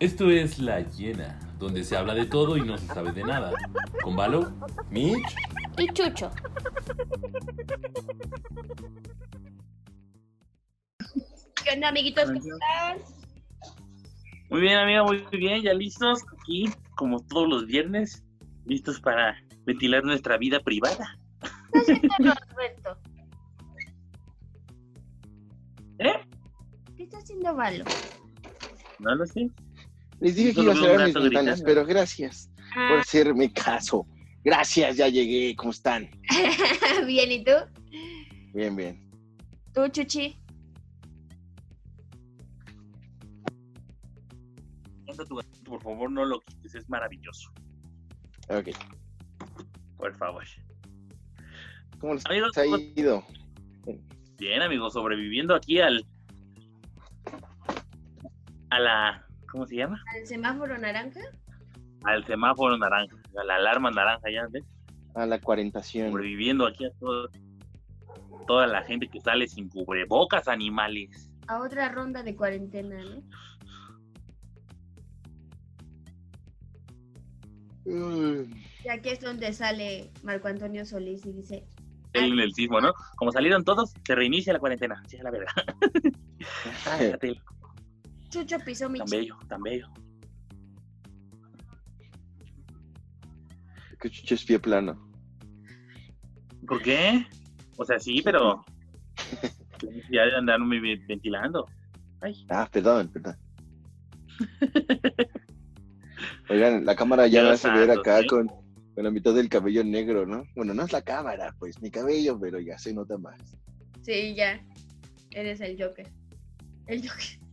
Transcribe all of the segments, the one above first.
Esto es La Llena, donde se habla de todo y no se sabe de nada. Con Valo, Mitch y Chucho. ¿Qué onda, amiguitos? ¿Cómo están? Muy bien, amiga, muy bien. Ya listos aquí, como todos los viernes, listos para ventilar nuestra vida privada. ¿Qué está haciendo Roberto? ¿Eh? ¿Qué está haciendo Valo? No lo sé. Les dije que iba a cerrar mis ventanas, pero gracias Ah, por hacerme caso. Gracias, ya llegué. ¿Cómo están? bien, ¿y tú? Bien, bien. ¿Tú, Chuchi? Ponte tu gatito, Por favor, no lo quites, es maravilloso. Ok. Por favor. ¿Cómo les Amigos, ha ¿cómo- ido? Bien, amigos, sobreviviendo aquí al. a la. ¿Cómo se llama? ¿Al semáforo naranja? Al semáforo naranja, a la alarma naranja, ya ves. A la cuarentación. Sobreviviendo aquí a todo, toda la gente que sale sin cubrebocas, animales. A otra ronda de cuarentena, ¿no? Mm, Y aquí es donde sale Marco Antonio Solís y dice, El en el sismo, ¿no? Como salieron todos, se reinicia la cuarentena. Sí, la verdad. Chucho pisó mi tan bello, tan bello. que chucho es pie plano. ¿Por qué? O sea, sí, pero. Ya de andar muy bien ventilando. Ay, Ah, perdón, perdón. Oigan, la cámara ya me hace ver acá ¿sí? con, con la mitad del cabello negro, ¿no? Bueno, no es la cámara, pues, mi cabello, pero ya se nota más. Sí, ya. Eres el Joker. El Joker.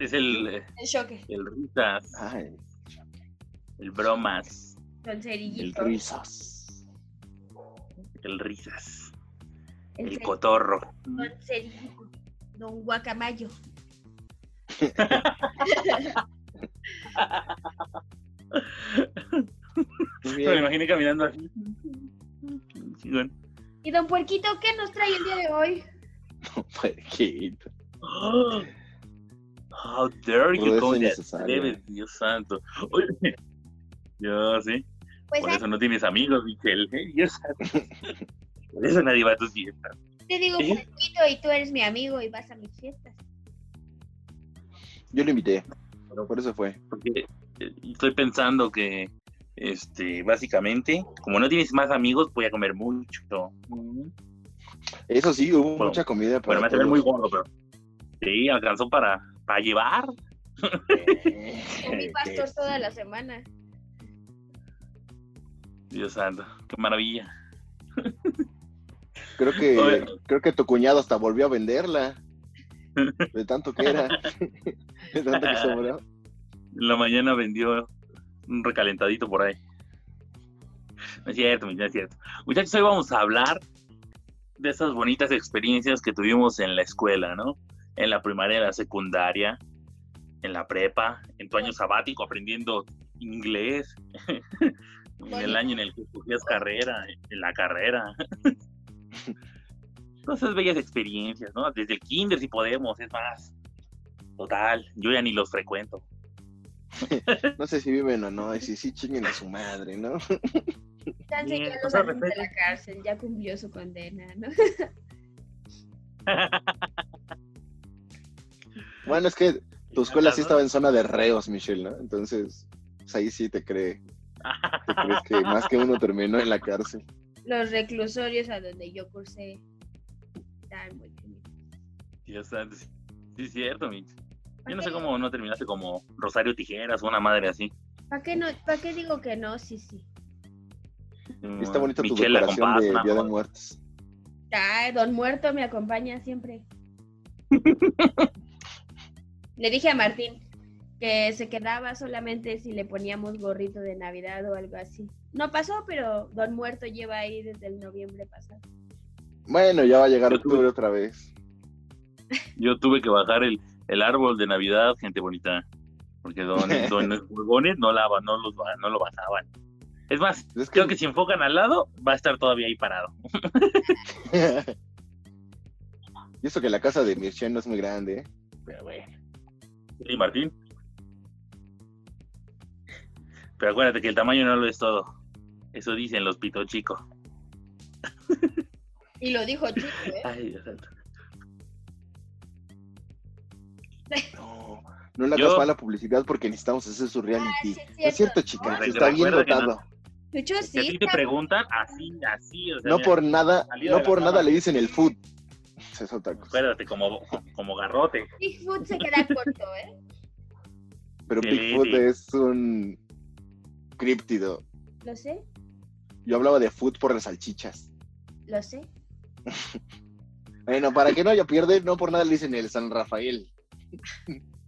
Es el, El Joker. el risas, Ay, el bromas, el cerillito. risas. el risas, El el cotorro. Con cerillito. Don Guacamayo. Me imaginé caminando así. Y don Puerquito, ¿qué nos trae el día de hoy? Puerquito. How dare you go that debes, Dios santo. Oye, Yo sí. Pues Por eso no tienes amigos, Michelle. ¿eh? Dios santo. Por eso nadie va a tus fiestas. te digo ¿Eh? Puerquito y tú eres mi amigo y vas a mis fiestas. Yo lo invité, por eso fue. Porque eh, estoy pensando que, este, básicamente, como no tienes más amigos, voy a comer mucho. Mm. Eso sí, hubo Bueno, mucha comida Bueno, para me hace ver muy gordo, pero sí, alcanzó para, para llevar. Comí pastor toda la semana. Dios santo, qué maravilla. Creo que, Oye. creo que tu cuñado hasta volvió a venderla. De tanto que era. De tanto que sobró. En la mañana vendió un recalentadito por ahí. No es cierto, no es cierto. Muchachos, hoy vamos a hablar de esas bonitas experiencias que tuvimos en la escuela, ¿no? En la primaria, en la secundaria, en la prepa, en tu año sabático aprendiendo inglés, en el año en el que escogías carrera, en la carrera. Todas esas bellas experiencias, ¿no? Desde el kinder si podemos, es más. Total, yo ya ni los frecuento. No sé si viven o no, y si sí chinguen a su madre, ¿no? Bien, ya de la cárcel, ya cumplió su condena, ¿no? Bueno, es que tu escuela sí estaba en zona de reos, Michelle, ¿no? Entonces, pues ahí sí te cree. Te crees que más que uno terminó en la cárcel. Los reclusorios a donde yo cursé estaban muy bonitos. Dios santo, sí, sí es cierto, Mitch. Yo no sé cómo no terminaste como Rosario Tijeras o una madre así. ¿Para qué, no, ¿Para qué digo que no? Sí, sí. Está bonita tu decoración de Día de. Muertos. Ay, don Muerto me acompaña siempre. Le dije a Martín que se quedaba solamente si le poníamos gorrito de Navidad o algo así. No pasó, pero Don Muerto lleva ahí desde el noviembre pasado. Bueno, ya va a llegar tuve- octubre otra vez. Yo tuve que bajar el, el árbol de Navidad, gente bonita. Porque don, don no, la, no, los, no lo bajaban. Es más, Es que- creo que si enfocan al lado, va a estar todavía ahí parado. y eso que la casa de Mirchen no es muy grande, ¿eh? pero bueno. ¿Y Martín? Pero acuérdate que el tamaño no lo es todo. Eso dicen los pito chicos. Y lo dijo chico, ¿eh? Ay, Dios santo. No, no le Yo- hagas mala publicidad porque necesitamos hacer su reality. Ah, sí, es es cierto, chica, Recuerda está bien que no- dotado. Chucho Si a sí. ti te preguntan, así, así, o sea, No mira, por nada, no por nada le dicen el food. Esa es otra cosa. acuérdate, como, como garrote. Bigfoot se queda corto, ¿eh? Pero Sí, Bigfoot sí. es un críptido. Lo sé, Yo hablaba de food por las salchichas. lo sé. Bueno, para que no haya pierde, no por nada le dicen el San Rafael.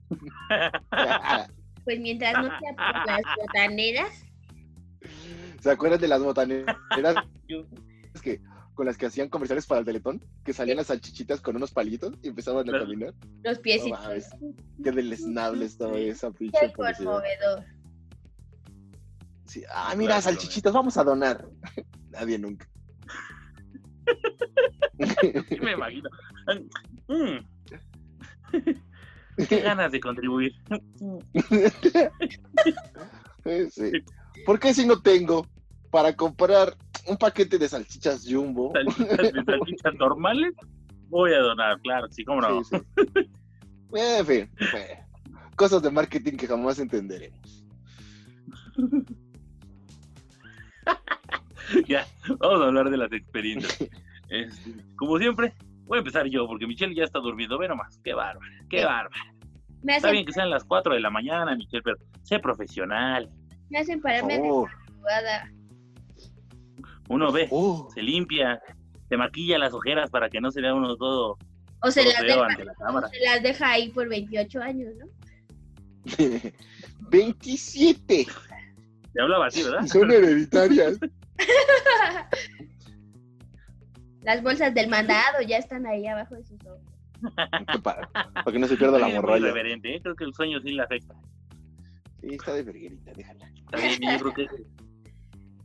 Pues mientras no sea por las botaneras, ¿Se acuerdan de las botaneras Yo- que, con las que hacían comerciales para el Teletón? Que salían las salchichitas con unos palitos y empezaban a caminar. los. No mames. Qué deleznable estaba esa Qué pinche publicidad. conmovedor. Sí, Ah, mira, Claro, salchichitas, vamos a donar. Nadie nunca. Sí me imagino. Mm. Qué ganas de contribuir. Sí. ¿Por qué si no tengo para comprar un paquete de salchichas jumbo? Salchichas de salchichas normales, voy a donar, claro, sí, cómo no. Sí, sí. En fin, eh, cosas de marketing que jamás entenderemos. ya, vamos a hablar de las experiencias. Este, como siempre, voy a empezar yo, porque Michelle ya está durmiendo. Ve nomás, qué bárbaro, qué Sí. bárbaro. Me Está bien que sean las 4 de la mañana, Michelle, pero sé profesional. me hacen pararme de favor. madrugada. Uno ve, Oh, se limpia, se maquilla las ojeras para que no se vea uno todo, O se, todo las deja, ante la cámara. se las deja ahí por 28 años, ¿no? 27. Te hablaba así, ¿verdad? Son hereditarias. Las bolsas del mandado ya están ahí abajo de sus ojos. para, para que no se pierda la morralla. irreverente, ¿eh? creo que el sueño sí le afecta. Sí, está de verguerita, déjala. Está bien, yo creo que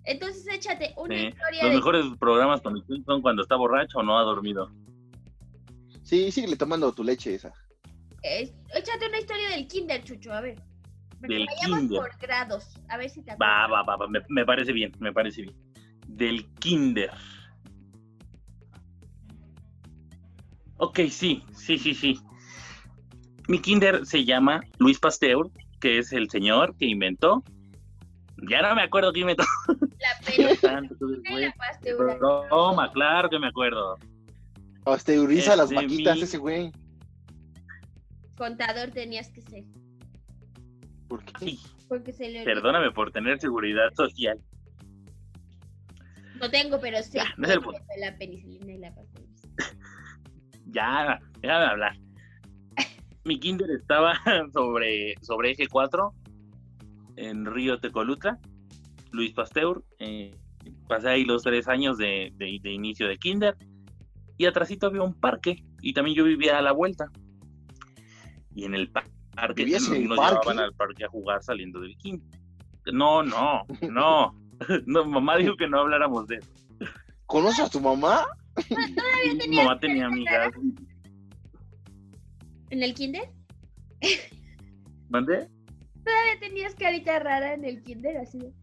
Entonces échate una Sí, historia los de... mejores programas con Michelle son cuando está borracho o no ha dormido. Sí, síguele tomando tu leche esa. eh, échate una historia del kinder, Chucho, a ver. Del vayamos kinder. por grados, a ver si te Va, acuerdas. va, va, va, me, me parece bien, me parece bien. Del kinder. Ok, sí, sí, sí, sí. Mi kinder se llama Luis Pasteur, que es el señor que inventó. Ya no me acuerdo quién inventó. La. Broma, claro que me acuerdo. Pasteuriza las Este, vaquitas mi- ese güey. Contador tenías que ser, ¿Por qué? Sí, porque se le perdóname por tener seguridad social. No tengo, pero sí. Ya, no es el punto. La penicilina y la pasteuriza. Ya, déjame hablar. Mi kinder estaba sobre, sobre eje 4 en Río Tecolutla, Luis Pasteur. eh, pasé ahí los tres años de, de- de inicio de kinder. Y atrásito había un parque y también yo vivía a la vuelta. Y en el pa- parque ¿Vivías en el nos parque? llevaban al parque a jugar saliendo del kinder. No, no, no. no mamá dijo que no habláramos de eso. ¿Conoces a tu mamá? Mi mamá tenía amigas. ¿En el kinder? ¿Mandé? Todavía tenías carita rara en el kinder, así de...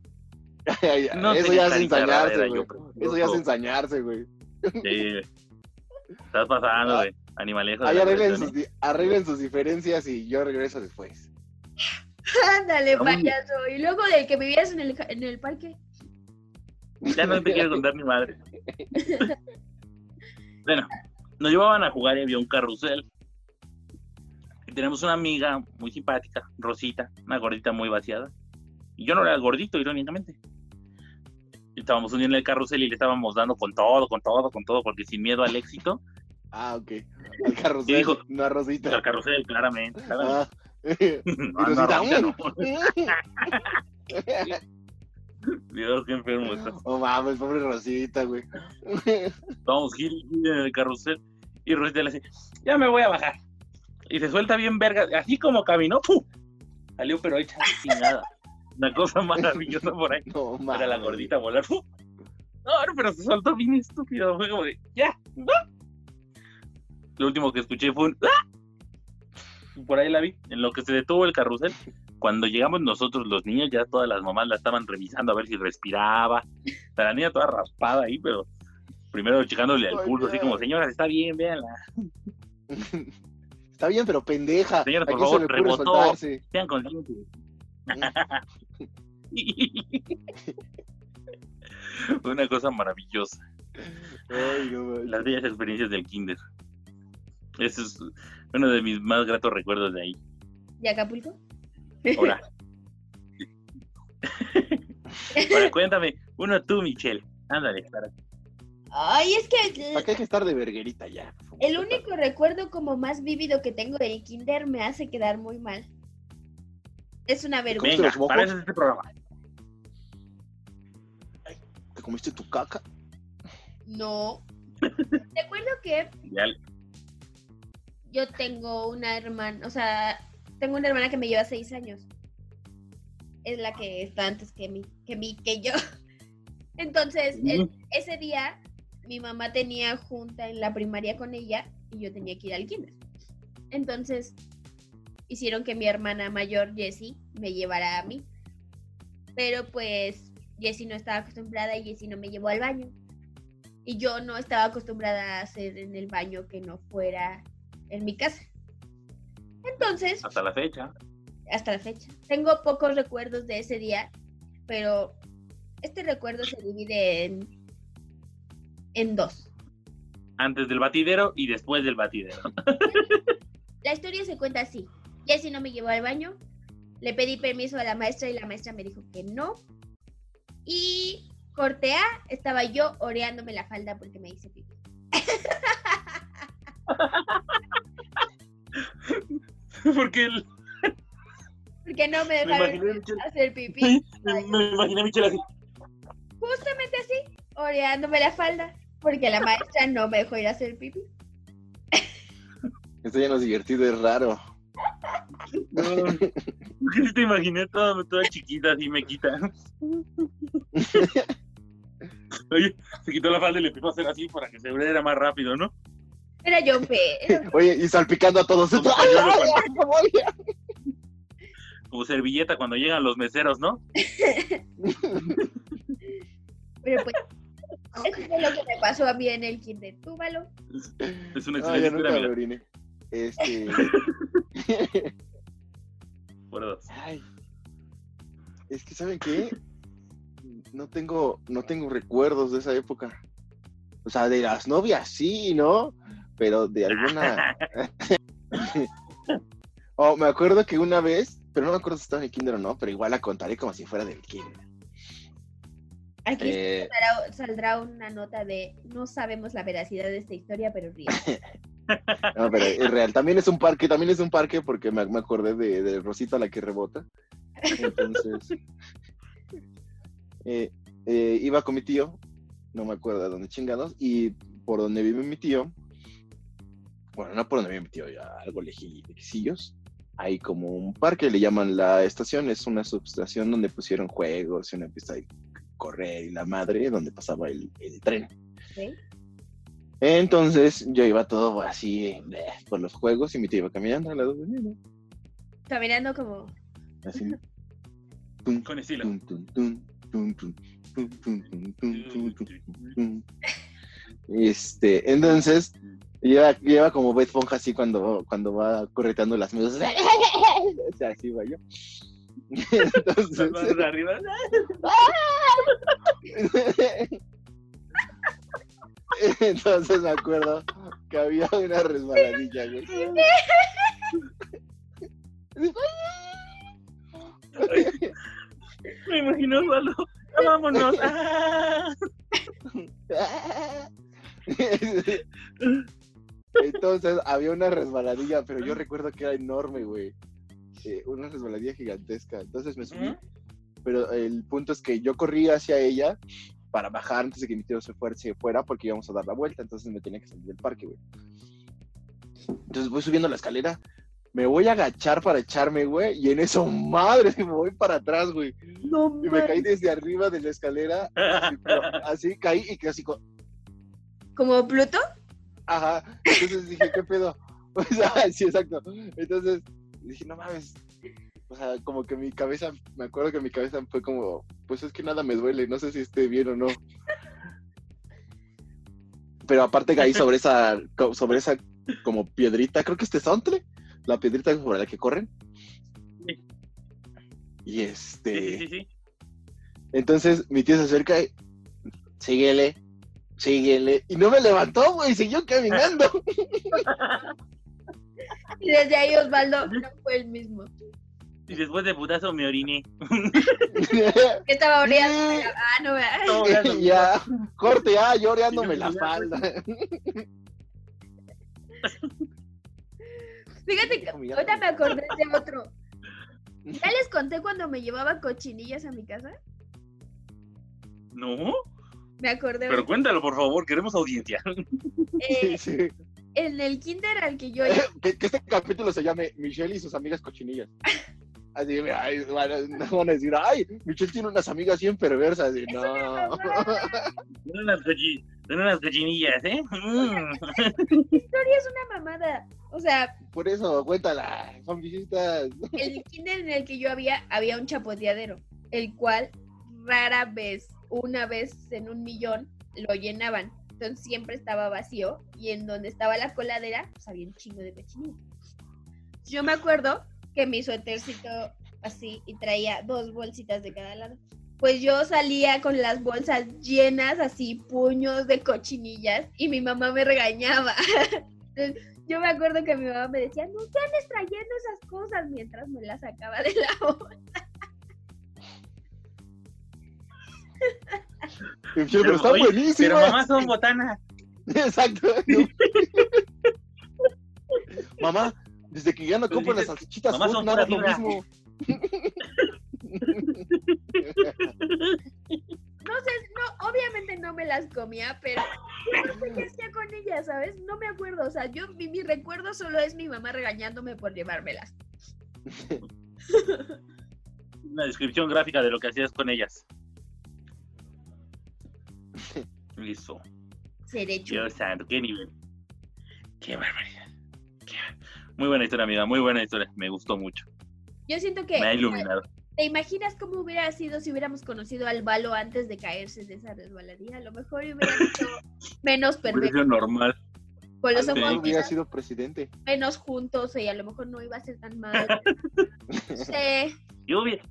No Eso ya es ensañarse, güey. Eso ya es ensañarse, güey. Sí. Estás pasando, güey. Animalejo. de Ahí la arreglen sus, di- arreglen sus diferencias y yo regreso después. Ándale, payaso. Y luego del que vivías en el, en el parque. Ya no te quiero contar ni madre. Bueno, nos llevaban a jugar y había un carrusel. Y tenemos una amiga muy simpática, Rosita, una gordita muy vaciada. Y yo no era gordito, irónicamente. Y Estábamos un día en el carrusel y le estábamos dando con todo, con todo, con todo, porque sin miedo al éxito. Ah, ok. Al carrusel, dijo- no a Rosita. Al carrusel, claramente. claramente. Ah. No, Rosita, Rosita, no. Dios, qué enfermo estás. Oh mames, pobre Rosita, güey. Vamos, gil, en el carrusel. Y Rosita le dice, ya me voy a bajar. Y se suelta bien verga, así como caminó, ¡pum! Salió pero hecha chingada. Una cosa maravillosa por ahí. No. Para la gordita volar. ¡pum! No, pero se soltó bien estúpido. Fue como de, ya, no. Lo último que escuché fue un, ¡ah! por ahí la vi, en lo que se detuvo el carrusel. Cuando llegamos nosotros los niños, ya todas las mamás la estaban revisando a ver si respiraba. La niña toda raspada ahí, pero primero checándole al pulso, así como, señora, está bien, véanla. Está bien, pero pendeja. Señora, por favor, rebotó. Sean conscientes. Una cosa maravillosa. Ay, no manches. Las bellas experiencias del kinder. Ese es uno de mis más gratos recuerdos de ahí. ¿Y Acapulco? Ahora. Ahora, cuéntame, uno tú, Michelle. Ándale, para. Ay, es que ¿Para qué hay que estar de verguerita ya? el único recuerdo como más vívido que tengo del kinder me hace quedar muy mal. Es una vergüenza. Venga, para eso es este programa. ¿Te comiste tu caca? No. Recuerdo que yo tengo una hermana, o sea, tengo una hermana que me lleva seis años. Es la que está antes que mí, que mí, que yo. Entonces, el- ese día mi mamá tenía junta en la primaria con ella y yo tenía que ir al kinder. Entonces, hicieron que mi hermana mayor, Jessie, me llevara a mí. Pero pues, Jessie no estaba acostumbrada y Jessie no me llevó al baño. Y yo no estaba acostumbrada a hacer en el baño que no fuera en mi casa. Entonces, hasta la fecha. hasta la fecha. Tengo pocos recuerdos de ese día, pero este recuerdo se divide en, en dos. Antes del batidero y después del batidero. La historia se cuenta así. Jessie no me llevó al baño, le pedí permiso a la maestra y la maestra me dijo que no. Y corte A, estaba yo oreándome la falda porque me hice pipí. Porque el- Porque no me me dejaron a Michelle, hacer pipí. me, me imaginé a Michelle así. Justamente así, oreándome la falda. Porque la maestra no me dejó ir a hacer pipí. Esto ya no es divertido, es raro. No, porque sí te imaginé toda, toda chiquita así me quita. Oye, se quitó la falda y le empezó a hacer así para que se abriera más rápido, ¿no? Era yo, pero Oye, y salpicando a todos. Como ¡Ay, ay, ay! Como servilleta cuando llegan los meseros, ¿no? Pero pues, eso fue lo que me pasó a mí en el kinder. Túbalo. Es una No, excelente oriné. Este. Ay. Es que, ¿saben qué? No tengo, no tengo recuerdos de esa época. O sea, de las novias sí, ¿no? Pero de alguna. oh, me acuerdo que una vez, pero no me acuerdo si estaba en el kinder o no, pero igual la contaré como si fuera del kinder. Aquí Eh, saldrá, saldrá una nota de no sabemos la veracidad de esta historia, pero ríe. no, pero es real. También es un parque, también es un parque porque me, me acordé de, de Rosita la que rebota. Entonces, eh, eh, iba con mi tío, no me acuerdo de dónde chingados, y por donde vive mi tío, bueno, no por donde vive mi tío, ya algo lejillos, hay como un parque, le llaman la estación, es una subestación donde pusieron juegos y una pista de correr y la madre, donde pasaba el, el tren. ¿ok? Entonces yo iba todo así bleh, por los juegos y mi tía iba caminando al lado de mí. Caminando como... Así. Tum, Con estilo. Tum, tum, este, entonces lleva, lleva como Bob Esponja así cuando, cuando va correteando las mesas. O sea, así va yo. Entonces, arriba? entonces me acuerdo que había una resbaladilla, güey. Me imagino solo. Vámonos. Ah. Entonces había una resbaladilla, pero yo recuerdo que era enorme, güey. Eh, una resbaladilla gigantesca. Entonces me subí. Pero el punto es que yo corrí hacia ella para bajar antes de que mi tío se fuera, se fuera porque íbamos a dar la vuelta. Entonces me tenía que salir del parque, güey. Entonces voy subiendo la escalera. Me voy a agachar para echarme, güey. Y en eso, madre, me voy para atrás, güey. No, Y me caí desde arriba de la escalera. Así, pero así caí y que así, co- ¿Como Pluto? Ajá. Entonces dije, ¿qué pedo? O sea, sí, exacto. Entonces dije, no mames. O sea, como que mi cabeza, me acuerdo que mi cabeza fue como, pues es que nada me duele, no sé si esté bien o no. Pero aparte caí sobre esa, sobre esa como piedrita, creo que es tesontle, la piedrita sobre la que corren. Sí. Y este, sí, sí, sí. entonces mi tío se acerca y síguele, síguele. Y no me levantó, güey, siguió caminando. Y desde ahí Osvaldo no fue el mismo. Y después de putazo me oriné. Que estaba oreando. Ah, no, orando. ya, corte, ah, lloreándome la falda. Fíjate que ahorita me acordé de otro. ¿Ya les conté cuando me llevaba cochinillas a mi casa? No, Me acordé. pero cuéntalo, por favor, queremos audiencia. eh, Sí, sí. en el kinder al que yo iba, Que, que este capítulo se llame Michelle y sus amigas cochinillas. Así, ay, van a, no van a decir, ay, Michelle tiene unas amigas bien perversas. Y no. Son unas, unas cochinillas, ¿eh? Mm. historia es una mamada. O sea, Por eso, cuéntala, son visitas. el kinder en el que yo había, había un chapoteadero, el cual rara vez, una vez en un millón, lo llenaban. Entonces siempre estaba vacío y en donde estaba la coladera, pues había un chingo de cochinillas. Yo me acuerdo que mi suétercito así y traía dos bolsitas de cada lado. Pues yo salía con las bolsas llenas, así puños de cochinillas y mi mamá me regañaba. Entonces, yo me acuerdo que mi mamá me decía, no te andes trayendo esas cosas mientras me las sacaba de la bolsa. Michelle, pero están buenísimas. Pero mamá son botanas. Exacto. Mamá, desde que ya no compro las salchichitas, Food, son nada lo mismo. No sé, no, obviamente no me las comía, pero yo no sé qué hacía con ellas, ¿sabes? No me acuerdo, o sea, yo, mi, mi recuerdo solo es mi mamá regañándome por llevármelas. Una descripción gráfica de lo que hacías con ellas. Listo. Seré chulo. Dios santo, qué nivel. Qué barbaridad. Muy buena historia, amiga. Muy buena historia. Me gustó mucho. Yo siento que, Me ha iluminado. ¿te imaginas cómo hubiera sido si hubiéramos conocido al Balo antes de caerse de esa resbaladilla? A lo mejor hubiera sido menos Precio normal. con los Sí. ojos hubiera menos, sido presidente. menos juntos y a lo mejor no iba a ser tan mal. No sé, Yo, hubiera-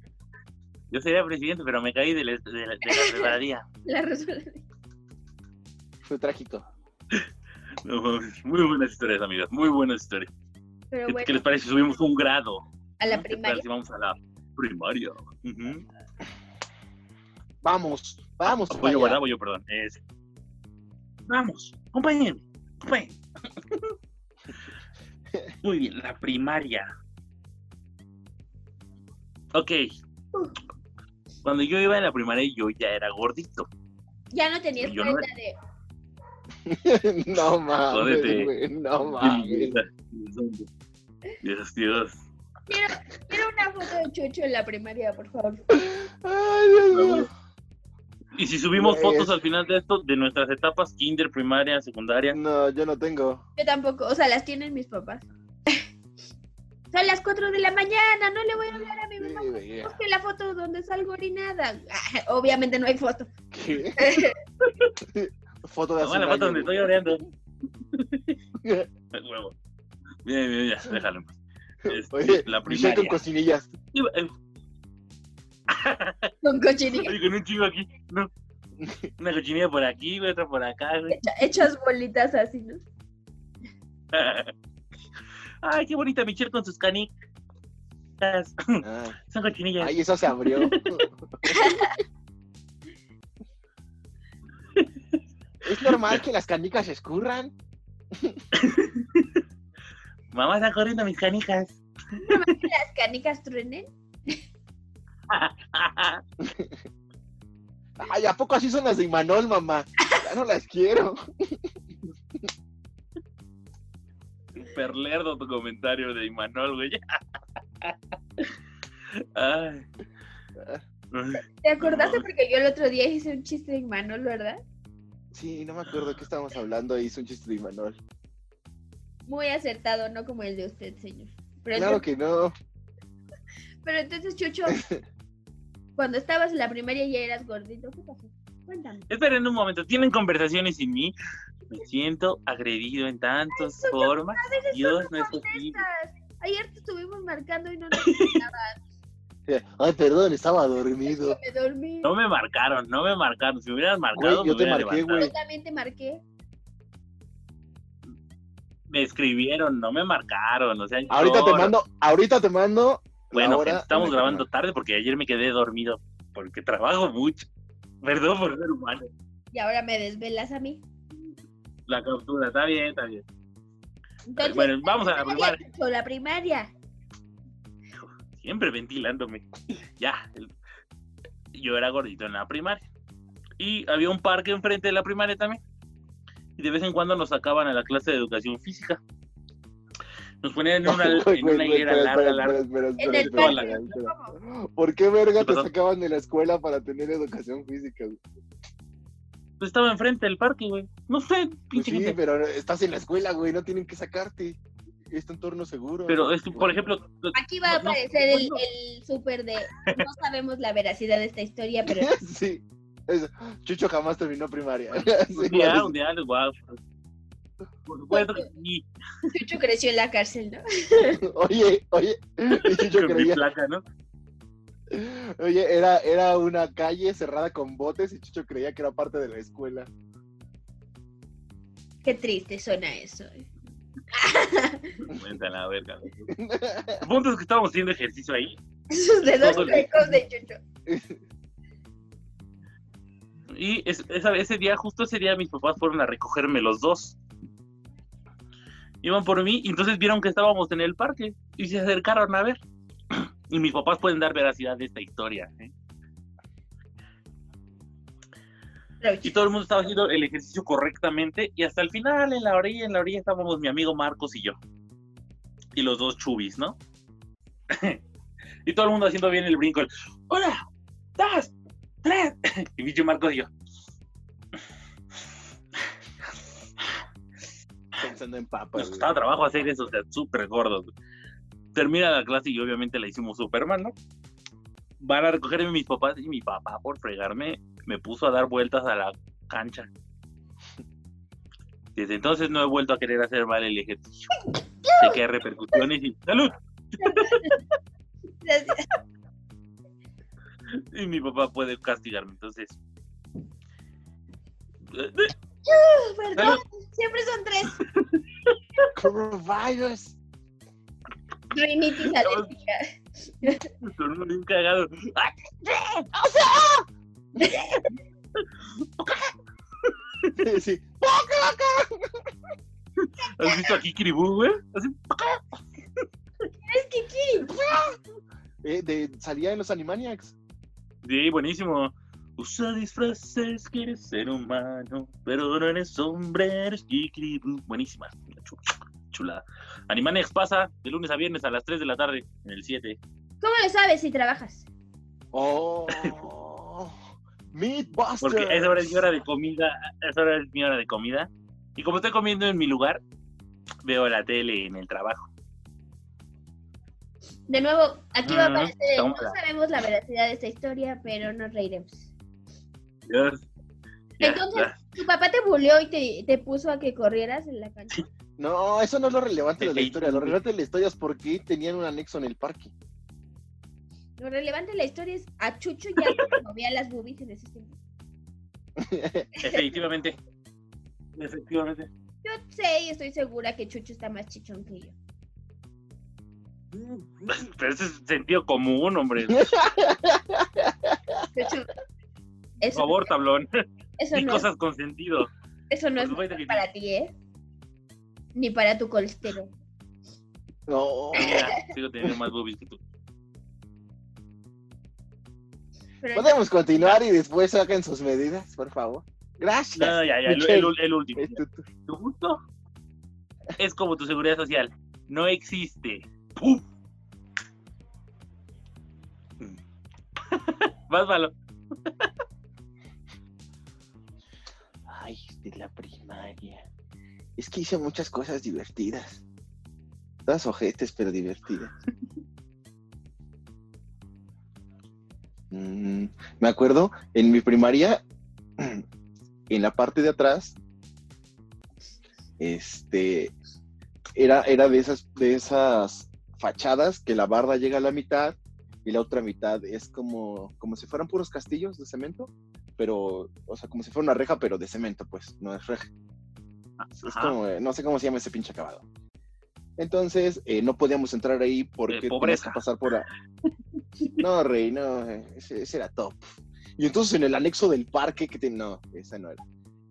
yo sería presidente, pero me caí de la, de la, de la resbaladilla. la resbaladilla. Fue trágico. No. Muy buenas historias, amigas. Muy buenas historias. Pero ¿Qué, bueno, qué les parece si subimos un grado? a la ¿no? ¿Qué tal primaria. si vamos a la primaria? Vamos, vamos. Voy para yo, perdón. Es... Vamos, acompáñenme. acompáñenme. Muy bien, la primaria. Ok. Cuando yo iba en la primaria, yo ya era gordito. Ya no tenías Yo no- cuenta de... no mames, Jódete. no mames. Dios, Dios. Quiero, quiero una foto de Chucho en la primaria, por favor. Ay, Dios mío. Y si subimos fotos al final de esto, de nuestras etapas, kinder, primaria, secundaria. No, yo no tengo. Yo tampoco, o sea, las tienen mis papás. Son las 4 de la mañana, no le voy a hablar a mi Sí, mamá. güey. Busque la foto donde salgo orinada. Obviamente no hay foto. ¿Qué? Foto de hace la un foto año, donde estoy güey. oreando. Huevo. Bien, bien, ya, déjalo. Este, Oye, la Michelle con primaria. cocinillas. Iba- eh, Con cochinilla. Oye, con un chivo aquí, ¿no? Una cochinilla por aquí, otra por acá, güey. Hecha- hechas bolitas así, ¿no? Ay, qué bonita Michelle con sus canicas. Ah, Son cochinillas. Ay, eso se abrió. ¿Es normal que las canicas se escurran? Mamá, están corriendo mis canicas. Las canicas truenen. Ay, ¿a poco así son las de Imanol, mamá? Ya no las quiero. Super lerdo tu comentario de Imanol, güey. Ay. ¿Te acordaste? Porque yo el otro día hice un chiste de Manuel, ¿verdad? Sí, no me acuerdo de qué estábamos hablando. Hice un chiste de Imanol. Muy acertado, no como el de usted, señor. Pero, Claro que no. pero entonces, Chucho, cuando estabas en la primaria ya eras gordito. ¿Qué pasó? Cuéntame. Esperen un momento, ¿tienen conversaciones sin mí? Me siento agredido en tantas formas. Dios, no es posible. Ayer te estuvimos marcando y no nos contestabas. Ay, perdón, estaba dormido. Me dormí. No me marcaron, no me marcaron. Si me hubieran marcado, Güey, yo me te marqué, güey. Yo también te marqué. Me escribieron, no me marcaron. O sea, Ahorita te mando, ahorita te mando. Bueno, hora estamos grabando tarde porque ayer me quedé dormido. Porque trabajo mucho. Perdón por ser humano. Y ahora me desvelas a mí. La captura, está bien, está bien. Entonces, Bueno, vamos a la primaria, la. Siempre ventilándome. Ya. Yo era gordito en la primaria. Y había un parque enfrente de la primaria también. Y de vez en cuando nos sacaban a la clase de educación física. Nos ponían en una, en espera, larga, larga. ¿Por qué verga ¿Qué te sacaban de la escuela para tener educación física? güey? Pues estaba enfrente del parque, güey. No sé, Pues pinche sí, gente. pero estás en la escuela, güey, no tienen que sacarte. Es tu entorno seguro. Pero es que, por ejemplo, Aquí va a No, no, aparecer el, bueno. el súper de. No sabemos la veracidad de esta historia, pero sí. Es- Chucho jamás terminó primaria. Sí, un día, un día les voy a... Por supuesto que sí, Chucho creció en la cárcel, ¿no? Oye, oye, y Chucho con mi creía, placa, ¿no? oye, era, era una calle cerrada con botes y Chucho creía que era parte de la escuela. Qué triste suena eso. ¿eh? Cuenta la verga. ¿no? El punto es que estábamos haciendo ejercicio ahí. Esos dedos secos de Chucho. Y es- ese día, justo ese día, mis papás fueron a recogerme los dos. Iban por mí y entonces vieron que estábamos en el parque y se acercaron a ver. Y mis papás pueden dar veracidad de esta historia. ¿eh? Y todo el mundo estaba haciendo el ejercicio correctamente y hasta el final, en la orilla, en la orilla estábamos mi amigo Marcos y yo. Y los dos chubis, ¿no? y todo el mundo haciendo bien el brinco. el, ¡Una! ¡Dos! ¡Tres! y bicho Marcos y yo. Pensando en papas. Nos costaba trabajo hacer eso, o sea, súper gordos. Termina la clase y obviamente la hicimos súper mal, ¿no? Van a recogerme mis papás y mi papá, por fregarme, me puso a dar vueltas a la cancha. Desde entonces no he vuelto a querer hacer mal el ejercicio. Sé que hay repercusiones y ¡salud! gracias. Y mi papá puede castigarme, entonces. Perdón, siempre son tres. Coronavirus. Rinitis alérgica. Son un cagado. ¡Ah! Sí. ¿Has visto aquí Kiribú, güey? Así, Es que Kiri. Eh, de, salía en los Animaniacs. Sí, buenísimo. Usa disfraces, quieres ser humano, pero no eres hombre, eres kikiribú. Buenísima. Chu- Chulada. Animaniacs pasa de lunes a viernes a las 3 de la tarde en el 7. ¿Cómo lo sabes si trabajas? Oh. Meatbusters. Porque esa hora es mi hora de comida. Esa hora es mi hora de comida. Y como estoy comiendo en mi lugar, veo la tele en el trabajo. De nuevo, aquí va a aparecer. No sabemos la veracidad de esta historia, pero nos reiremos. Dios. Entonces, ya. ¿Tu papá te buleó y te, te puso a que corrieras en la cancha? No, eso no es lo relevante de la historia. Lo relevante de la historia es por qué tenían un anexo en el parque. Lo relevante de la historia es a Chucho ya le movía las boobies en ese tiempo. Efectivamente. Efectivamente. Yo sé y estoy segura que Chucho está más chichón que yo. Pero ese es sentido común, hombre. Por favor, tablón. eso Y no, cosas con sentido. eso no por es para ti, ¿eh? Ni para tu colesterol. No. Mira, sigo teniendo más boobies que tú. Pero Podemos continuar y después saquen sus medidas, por favor. Gracias. No, ya, ya, el, el- el último. Es tu- tu- Tu gusto es como tu seguridad social. No existe. ¡Pum! Más malo. Ay, de la primaria. Es que hice muchas cosas divertidas. Todas ojetes, pero divertidas. Mm, me acuerdo, en mi primaria, en la parte de atrás, este, era, era de esas, de esas fachadas que la barda llega a la mitad y la otra mitad es como, como si fueran puros castillos de cemento, pero, o sea, como si fuera una reja, pero de cemento, pues, no es reja. Es como, eh, no sé cómo se llama ese pinche acabado. Entonces, eh, no podíamos entrar ahí porque tenías que pasar por la... No, rey, no, ese, ese era top. Y entonces en el anexo del parque que te... No, esa no era.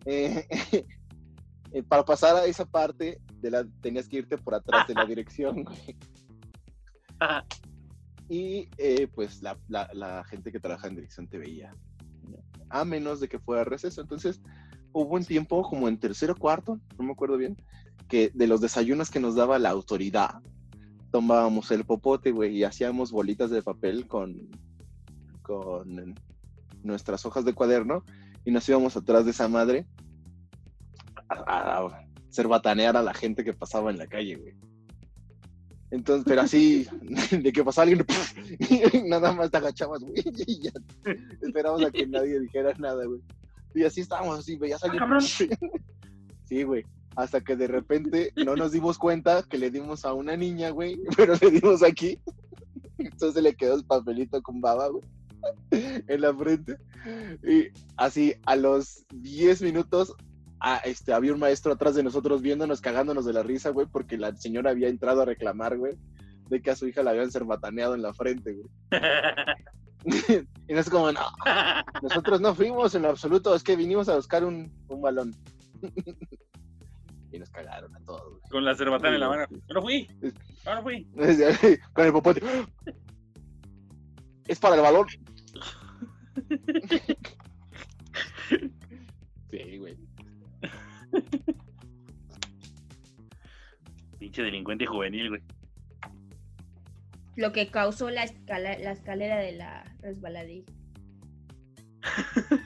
Eh, eh, para pasar a esa parte, de la, tenías que irte por atrás de la dirección, güey. Y eh, pues la, gente que trabaja en dirección te veía. A menos de que fuera receso. Entonces hubo un tiempo como en tercero cuarto, no me acuerdo bien, que de los desayunos que nos daba la autoridad, tomábamos el popote, güey, y hacíamos bolitas de papel con, con nuestras hojas de cuaderno y nos íbamos atrás de esa madre a, a hacer batanear a la gente que pasaba en la calle, güey. Entonces, pero así, de que pasaba alguien, y nada más te agachabas, güey, y ya esperabas a que nadie dijera nada, güey. Y así estábamos, así, veías a alguien. cabrón. Sí, güey. Hasta que de repente no nos dimos cuenta que le dimos a una niña, güey, pero le dimos aquí. Entonces le quedó el papelito con baba, güey, en la frente. Y así, a los 10 minutos, ah, este, había un maestro atrás de nosotros viéndonos, cagándonos de la risa, güey, porque la señora había entrado a reclamar, güey, de que a su hija la habían cerbataneado en la frente, güey. y no es como, no, nosotros no fuimos en lo absoluto, es que vinimos a buscar un, un balón. y nos cagaron a todos, güey. Con la cerbatana en la mano. Yo no fui. Yo no fui. Con el popote. Es para el balón. Sí, güey. Pinche delincuente juvenil, güey. Lo que causó la, escala- la escalera de la resbaladilla.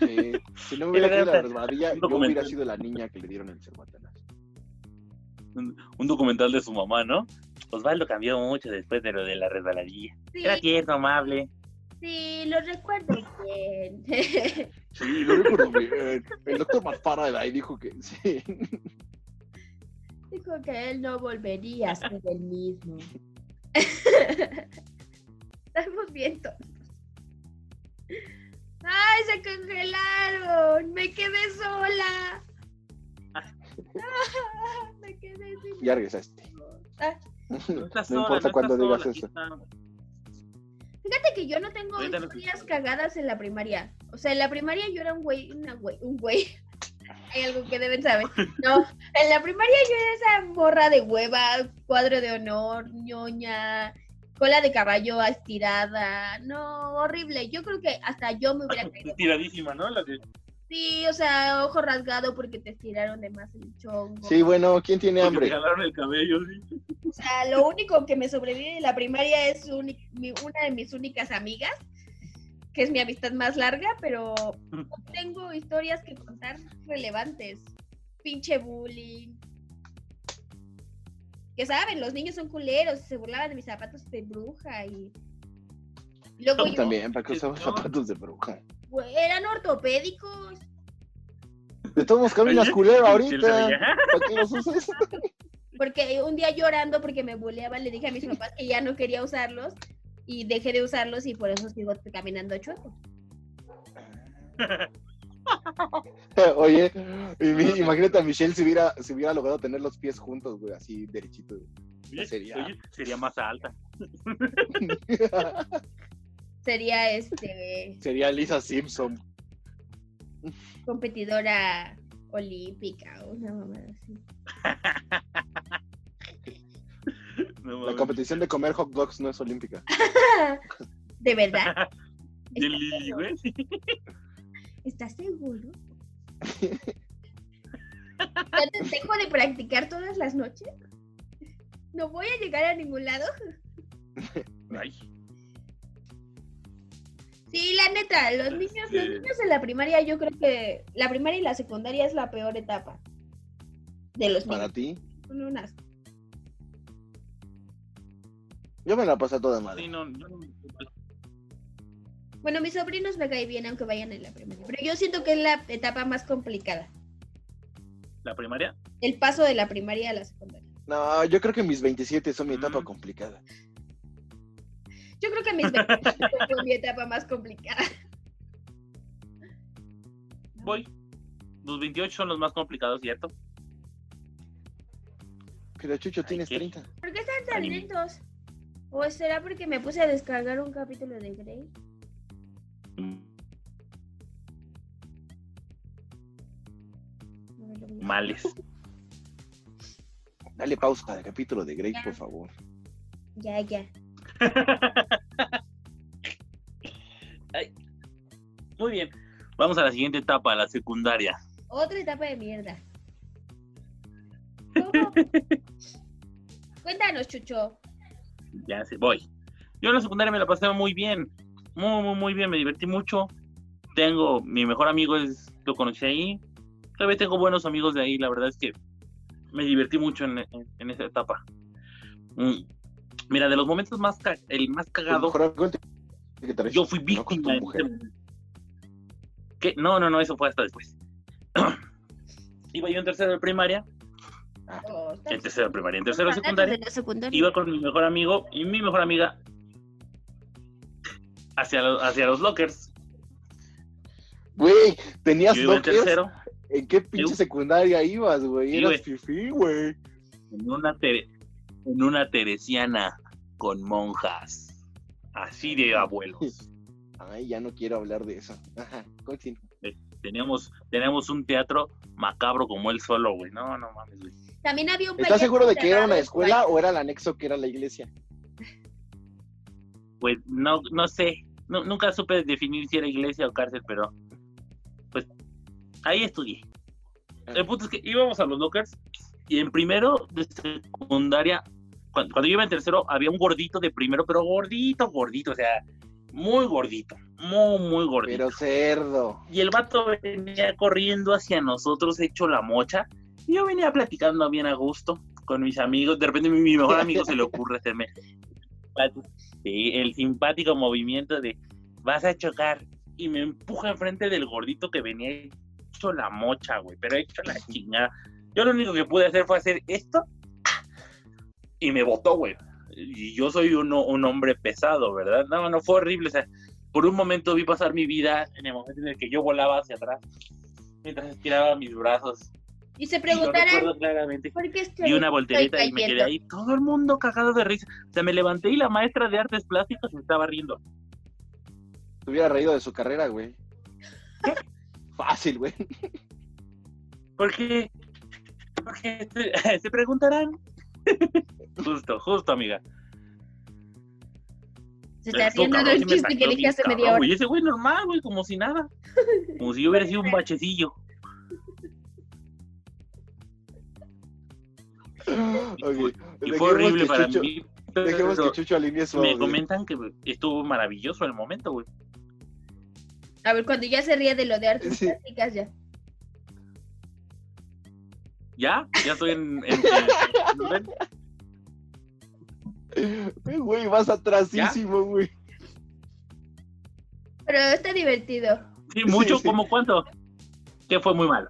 Sí. Si no me hubiera sido la resbaladilla, yo hubiera sido la niña que le dieron el cerbatanazo. Un, un documental de su mamá, ¿no? Osvaldo cambió mucho después de lo de la resbaladilla. Sí, Era tierno, amable. sí, lo recuerdo bien. Sí, lo recuerdo bien. El doctor Matfara de ahí dijo que sí. Dijo que él no volvería a ser el mismo. Estamos bien tontos. ¡Ay, se congelaron! ¡Me quedé sola! Me quedé sin Ya regresaste. Ah, No, estás No sola, importa no cuándo digas sola, eso. Fíjate que yo no tengo historias cagadas en la primaria. O sea, en la primaria yo era un güey, una güey, un güey. Hay algo que deben saber. No, en la primaria yo era esa morra de hueva, cuadro de honor, ñoña, cola de caballo estirada. No, horrible. Yo creo que hasta yo me hubiera caído. Tiradísima, ¿no? La de- Sí, o sea, ojo rasgado porque te estiraron de más el chongo. Sí, bueno, ¿quién tiene porque hambre? te jalaron el cabello, sí. O sea, lo único que me sobrevive de la primaria es uni- mi- una de mis únicas amigas, que es mi amistad más larga, pero no tengo historias que contar relevantes. Pinche bullying. Que saben, los niños son culeros, se burlaban de mis zapatos de bruja y... Luego yo, También, ¿para qué no. zapatos de bruja? Eran ortopédicos. De todos caminas Oye, culero ahorita. reía. ¿Para qué los usas? Porque un día llorando porque me bulleaban, le dije a mis papás que ya no quería usarlos y dejé de usarlos y por eso sigo caminando chueco. Oye, imagínate a Michelle si hubiera, si hubiera logrado tener los pies juntos, güey, así derechitos. Oye, Sería- oye, sería más alta. Sería este Sería Lisa Simpson. competidora olímpica o una mamada así. No La competición de comer hot dogs no es olímpica. ¿De verdad? Bien Lili, güey. ¿Estás seguro? Entonces, ¿Tengo de practicar todas las noches? ¿No voy a llegar a ningún lado? Ay, Sí, la neta, los niños, los Este- niños en la primaria, yo creo que la primaria y la secundaria es la peor etapa. de los Para niños. ti, Son unas. yo me la pasé a toda Sí, madre. no, yo no- Bueno, mis sobrinos me caen bien aunque vayan en la primaria, pero yo siento que es la etapa más complicada. la primaria. El paso de la primaria a la secundaria. No, yo creo que mis 27 son mi etapa Mm. complicada. Yo creo que mis 25 fue mi etapa más complicada. Voy. Los 28 son los más complicados, ¿cierto? Pero Chucho, Ay, tienes ¿qué? 30. ¿Por qué están tan lentos? ¿O será porque me puse a descargar un capítulo de Grey? Vi. Males. Dale pausa al capítulo de Grey, por favor. Ya, ya. Ay. Muy bien. Vamos a la siguiente etapa, la secundaria. Otra etapa de mierda. ¿Cómo? Cuéntanos, Chucho. Ya sé, voy. Yo en la secundaria me la pasé muy bien. Muy, muy, muy bien. Me divertí mucho. Tengo, mi mejor amigo es, lo conocí ahí. Todavía tengo buenos amigos de ahí. La verdad es que me divertí mucho en, en- en esa etapa. Mira, de los momentos más, ca- el más cagado, yo fui ¿no? víctima. de-. ¿Qué? No, no, no, eso fue hasta después. Iba yo en tercero de primaria, Oh, en tercero de primaria, en tercero de secundaria. de secundaria. iba con mi mejor amigo y mi mejor amiga hacia, lo- hacia los lockers. Güey, tenías Yo iba en lockers. tercero ¿En qué pinche Yo- secundaria ibas, güey? Eras güey. fifí, güey. en una, tere- en una teresiana con monjas. Así de abuelos. Ay, ya no quiero hablar de eso. Ajá, continúa. Teníamos, teníamos un teatro macabro como él solo, güey. No, no mames, güey. También había un ¿Estás seguro de que era una escuela o era el anexo que era la iglesia? Pues no, no sé. Nu- nunca supe definir si era iglesia o cárcel, pero pues ahí estudié. El punto es que íbamos a los lockers y en primero de secundaria, cuando, cuando yo iba en tercero, había un gordito de primero, pero gordito, gordito, o sea, muy gordito, muy, muy gordito. Pero cerdo. Y el vato venía corriendo hacia nosotros, hecho la mocha, y yo venía platicando bien a gusto con mis amigos. De repente mi, mi mejor amigo se le ocurre hacerme el simpático movimiento de vas a chocar y me empuja enfrente del gordito que venía hecho la mocha, güey, pero hecho la chingada. Yo lo único que pude hacer fue hacer esto y me botó, güey. Y yo soy un, un hombre pesado, ¿verdad? No, no fue horrible. O sea, por un momento vi pasar mi vida en el momento en el que yo volaba hacia atrás mientras estiraba mis brazos. Y se Y preguntarán, recuerdo claramente. ¿por qué estoy, Di una voltereta y me quedé ahí, todo el mundo cagado de risa. O sea, me levanté y la maestra de artes plásticas me estaba riendo. Te hubiera reído de su carrera, güey. Fácil, güey. ¿Por qué? Porque se, se preguntarán. justo, justo, amiga. Se está riendo del chiste que dije hace cabrón, media hora. güey. Ese güey normal, güey, como si nada. Como si yo hubiera sido un bachecillo. Y fue horrible para Chucho- mí. Dejemos que Chucho alinee su me comentan que estuvo maravilloso el momento, güey. A ver, cuando ya se ríe de lo de artes Sí. plásticas, ya. ¿Ya? ¿Ya estoy en... en- en- Eh, Güey, vas atrasísimo, güey. Pero está divertido. Sí, mucho, Sí, sí. como cuánto? Que fue muy malo.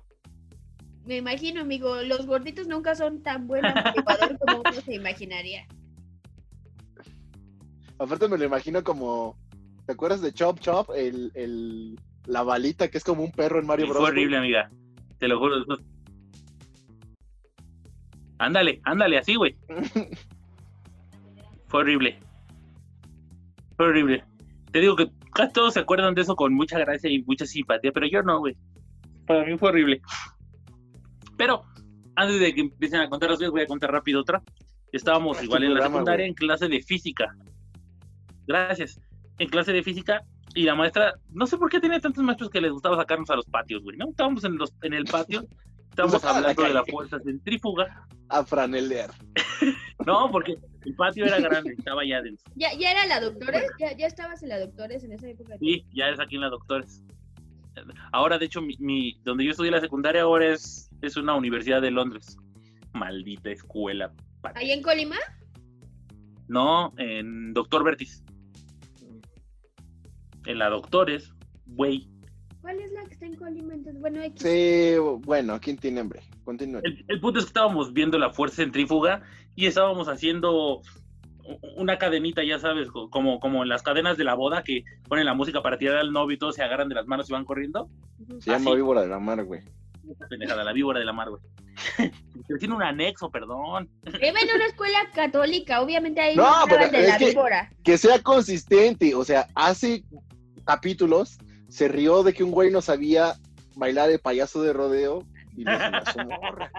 Me imagino, amigo, los gorditos nunca son tan buenos motivador como uno se imaginaría. Aparte me lo imagino como. ¿Te acuerdas de Chop Chop? El, el, la balita que es como un perro en Mario Bros. fue güey. horrible, amiga. Te lo juro. Ándale, ándale, así, güey. Fue horrible. Fue horrible. Te digo que casi todos se acuerdan de eso con mucha gracia y mucha simpatía, pero yo no, güey. Para mí fue horrible. Pero, antes de que empiecen a contar las cosas, voy a contar rápido otra. Estábamos Tu igual en la programa, secundaria en clase de física. Gracias. En clase de física y la maestra, no sé por qué tenía tantos maestros que les gustaba sacarnos a los patios, güey, ¿no? Estábamos en, los, en el patio, estábamos hablando de la fuerza centrífuga. A franelear. No, porque el patio era grande, estaba allá adentro. ¿Ya, ya era la doctores? ¿Ya, ¿Ya estabas en la doctores en esa época? Sí, ya es aquí en la Doctores. Ahora, de hecho, mi, mi- donde yo estudié la secundaria ahora es, es una universidad de Londres. maldita escuela. ¿Ahí en Colima? No, en Doctor Vertis. En la Doctores, güey. ¿Cuál es la que está en Colima? Entonces, bueno, X. Sí, bueno, ¿quién tiene hambre? Continúe. El, el punto es que estábamos viendo la fuerza centrífuga y estábamos haciendo una cadenita, ya sabes, co- como, como en las cadenas de la boda que ponen la música para tirar al novio y todos se agarran de las manos y van corriendo. Se llama así. víbora de la mar, güey. Esa pendejada, la víbora de la mar, güey. Pero tiene un anexo, perdón. Iba en una escuela católica, obviamente ahí No, pero de es la que- víbora. Que sea consistente, o sea, hace capítulos se rió de que un güey no sabía bailar el payaso de rodeo y le morra.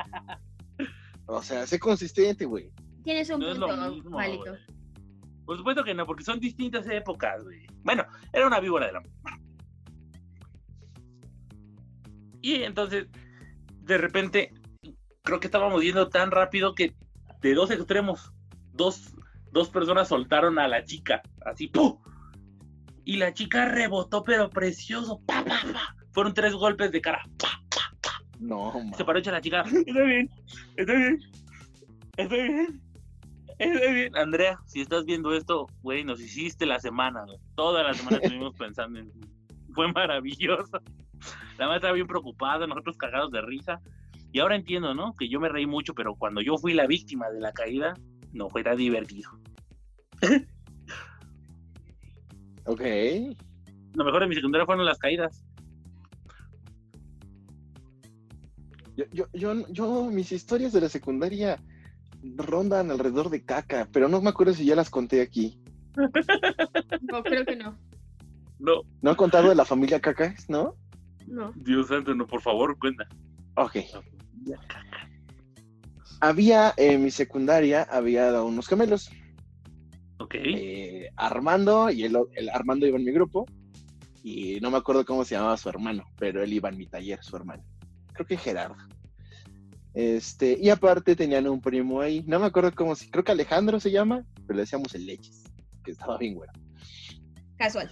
O sea, sé consistente, güey. Tienes un No es lo punto, mismo, Malito. güey. Por supuesto que no, porque son distintas épocas, güey. Bueno, era una víbora de la mar. Y entonces, de repente, creo que estábamos yendo tan rápido que de dos extremos, dos, dos personas soltaron a la chica, así, ¡pum! Y la chica rebotó, pero precioso, ¡pa, pa, pa! Fueron tres golpes de cara, ¡pa! No, man. Se paró hecha la chica. Estoy bien, estoy bien, estoy bien, estoy bien. Andrea, si estás viendo esto, güey, nos hiciste la semana, güey. Toda la semana estuvimos pensando en. Fue maravilloso. La madre estaba bien preocupada, nosotros cagados de risa. Y ahora entiendo, ¿no? Que yo me reí mucho, pero cuando yo fui la víctima de la caída, no fue tan divertido. Ok. Lo mejor de mi secundaria fueron las caídas. Yo, yo, yo, yo, mis historias de la secundaria rondan alrededor de caca, pero no me acuerdo si ya las conté aquí. No, creo que no. No, ¿No he contado de la familia cacas, no? No. Dios santo, no, por favor, cuenta. Ok. Había en mi secundaria, había unos gemelos. Ok. eh, Armando y el, el Armando iba en mi grupo y no me acuerdo cómo se llamaba su hermano, pero él iba en mi taller, su hermano. Creo que Gerardo. Este, y aparte tenían un primo ahí, no me acuerdo cómo se, creo que Alejandro se llama, pero le decíamos el Leches, que estaba bien bueno. Casual.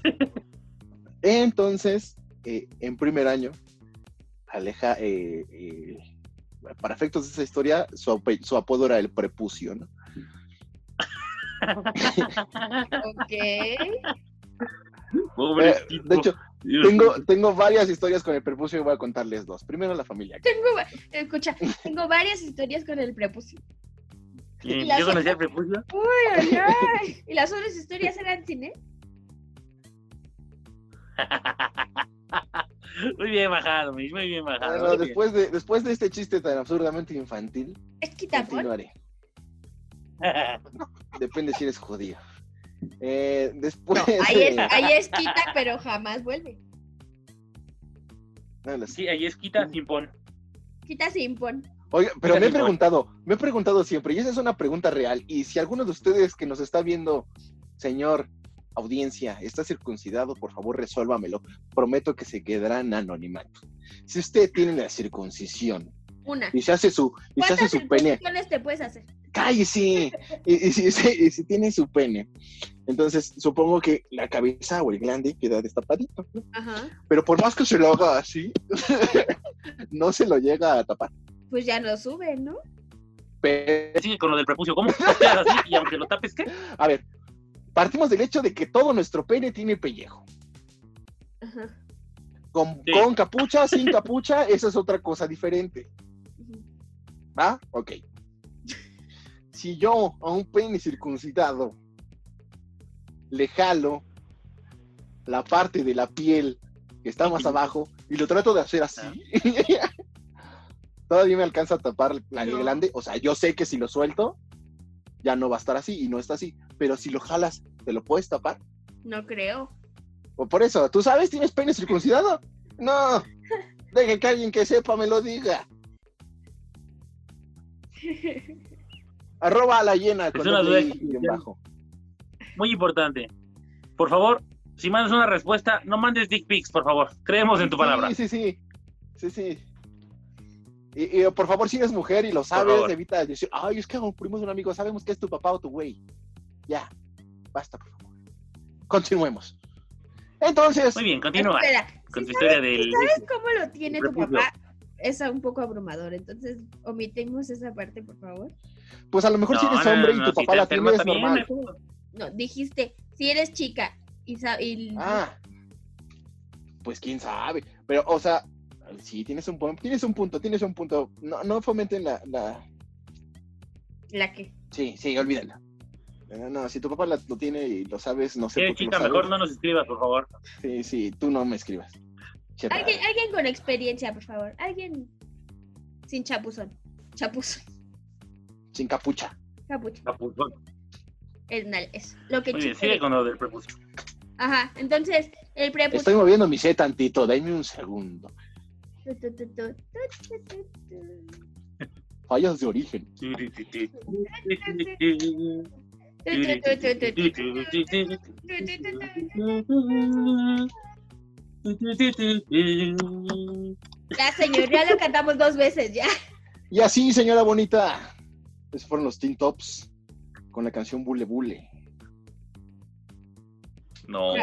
Entonces, eh, en primer año, Aleja, eh, eh, para efectos de esa historia, su, apodo era el prepucio, ¿no? Ok. Pobre Eh, tipo. de hecho, tengo, tengo varias historias con el prepucio y voy a contarles dos. Primero la familia. Tengo, escucha, tengo varias historias con el prepucio. Las Yo conocía el prepucio. Uy, ay, ay. Y las otras historias eran cine. Muy bien bajado, Mish, muy bien bajado. Bueno, muy bien. después, de, después de este chiste tan absurdamente infantil, Es quitapón. continuaré. Depende si eres judío. Eh, después. Ahí es, de- ahí es quita, pero jamás vuelve. no lo sé. Sí, ahí es quita sin pon. Quita sin pon. Oiga, pero Quita me he pon. preguntado, me he preguntado siempre, y esa es una pregunta real. Y si alguno de ustedes que nos está viendo, señor audiencia, está circuncidado, por favor resuélvamelo. Prometo que se quedará en anonimato. Si usted tiene la circuncisión Una. y se hace su, y se hace ¿Cuántas su pene, te puedes hacer? Cállese. Y, y si, si- y si tiene su pene, entonces supongo que la cabeza o el glande queda destapadito. ¿no? Ajá. Pero por más que se lo haga así, no se lo llega a tapar. Pues ya no sube, ¿no? Pero, Sigue con lo del prepucio. ¿Cómo? Así y aunque lo tapes, ¿qué? a ver, partimos del hecho de que todo nuestro pene tiene pellejo. Ajá. Con, Sí. con capucha, sin capucha, eso es otra cosa diferente. Ujú. ¿Ah? Ok. Si yo a un pene circuncidado le jalo la parte de la piel que está más abajo y lo trato de hacer así, todavía me alcanza a tapar la No. glande. O sea, yo sé que si lo suelto, ya no va a estar así y no está así. Pero si lo jalas, ¿te lo puedes tapar? No creo. O por eso, ¿tú sabes? ¿Tienes pene circuncidado? No. Dejen que alguien que sepa me lo diga. Arroba a la llena con una duda bajo. Muy importante. Por favor, si mandas una respuesta, no mandes dick pics, por favor. Creemos en tu palabra. Sí, sí, sí. Sí, sí. Y, y, por favor, si eres mujer y lo sabes, evita decir, ay, es que primo de un amigo, sabemos que es tu papá o tu güey. Ya, basta, por favor. Continuemos. Entonces, Muy bien, continúa Espera, con ¿sí tu historia del. ¿sabes cómo lo tiene tu papá? Es un poco abrumador. Entonces, omitemos esa parte, por favor. Pues a lo mejor si eres hombre no, y tu si papá la tiene, es normal. No, dijiste, si eres chica y, y- Ah, pues quién sabe. Pero, o sea, sí, tienes un, tienes un punto, tienes un punto. No, no fomenten la, la... la que. Sí, sí, olvídalo. No, no, si tu papá la- lo tiene y lo sabes, no sé por qué lo chica, sabes. mejor no nos escribas, por favor. Sí, sí, tú no me escribas. Alguien, alguien con experiencia, por favor. Alguien sin chapuzón. Chapuzón. Sin capucha. Capucha. Capuzón. Es. Lo que chiste. sigue con lo del prepucio. Ajá. Entonces, el prepucio. Estoy moviendo mi C tantito, dame un segundo. Fallas de origen. Ya, señor, ya lo cantamos dos veces ya. Y así, señora bonita. Esos fueron los Teen Tops con la canción Bule Bule. No.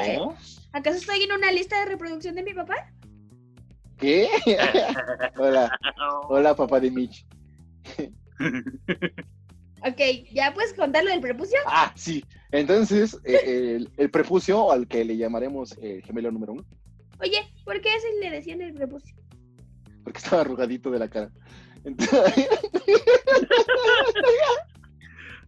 ¿Acaso estoy en una lista de reproducción de mi papá? ¿Qué? hola, hola, papá de Mitch. Ok, ¿ya puedes contar lo del prepucio? Ah, sí. Entonces, eh, el, el prepucio, al que le llamaremos el gemelo número uno, Oye, ¿por qué ese le decían el prepucio? porque estaba arrugadito de la cara. Entonces,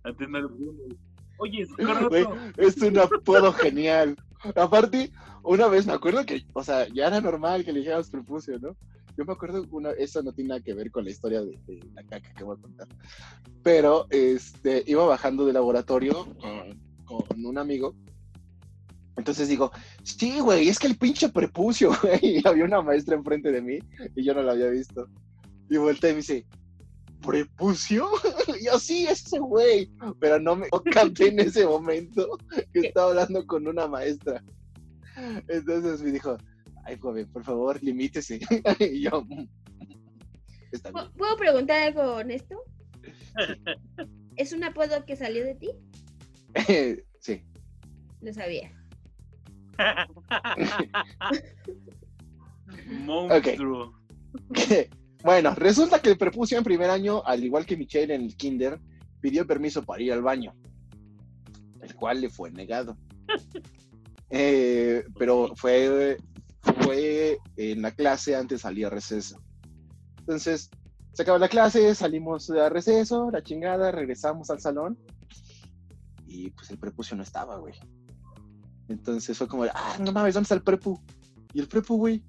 Oye, güey, es un apodo genial. Aparte, una vez me acuerdo que, o sea, ya era normal que le dijéramos prepucio, ¿no? Yo me acuerdo, una, eso no tiene nada que ver con la historia de, de la caca que voy a contar. Pero, este, iba bajando del laboratorio con, con un amigo. Entonces digo, sí, güey, es que el pinche prepucio, güey. Y había una maestra enfrente de mí y yo no la había visto. Y volteé y me dice, ¿prepucio? Y yo, sí, ese güey. Pero no me capté en ese momento que estaba hablando con una maestra. Entonces me dijo, ay, joven, por favor, limítese. y yo, "Mm, está bien. ¿Pu- ¿Puedo preguntar algo honesto? ¿Es un apodo que salió de ti? sí. Lo sabía. Monstruo. bueno, resulta que el prepucio en primer año, al igual que Michelle en el kinder, pidió permiso para ir al baño, el cual le fue negado. Eh, pero fue, fue en la clase antes salía receso. Entonces, se acaba la clase, salimos a receso, la chingada, regresamos al salón y pues el prepucio no estaba, güey. Entonces fue como, ah, no mames, ¿dónde está el prepu? Y el prepu, güey,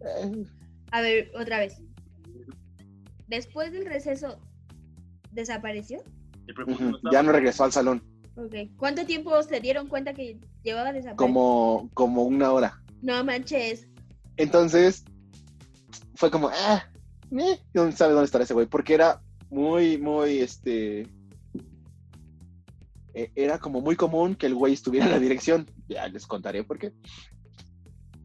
eh, A ver, otra vez. Después del receso, ¿desapareció? El no estaba. Ya no regresó al salón, Ok. ¿Cuánto tiempo se dieron cuenta que llevaba desaparecido? como, como una hora. No manches. Entonces, fue como, ah, eh, ¿dónde sabe dónde estará ese güey? Porque era muy, muy, este, eh, era como muy común que el güey estuviera en la dirección. Ya les contaré por qué.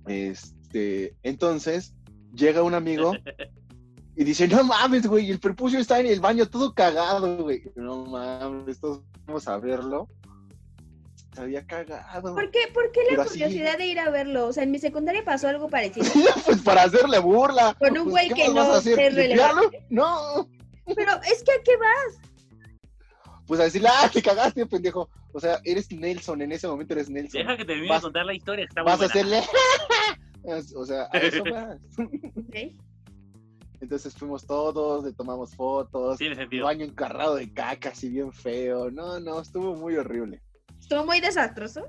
Este, entonces, llega un amigo y dice, no mames, güey, el prepucio está en el baño todo cagado, güey. No mames, todos vamos a verlo. Se había cagado. ¿Por qué, por qué la Pero así- curiosidad de ir a verlo? O sea, en mi secundaria pasó algo parecido. pues para hacerle burla. Con un Pues, güey ¿qué que vas no es relevante. No. Pero es que a qué va? Pues a decirle, ah, te cagaste, pendejo. O sea, eres Nelson, en ese momento eres Nelson. Deja que termine Vas- de contar la historia, está muy Vas a hacerle. o sea, a eso vas. Ok. Entonces fuimos todos, le tomamos fotos. Tiene sentido. baño encarrado de caca, así bien feo. No, no, estuvo muy horrible. Estuvo muy desastroso.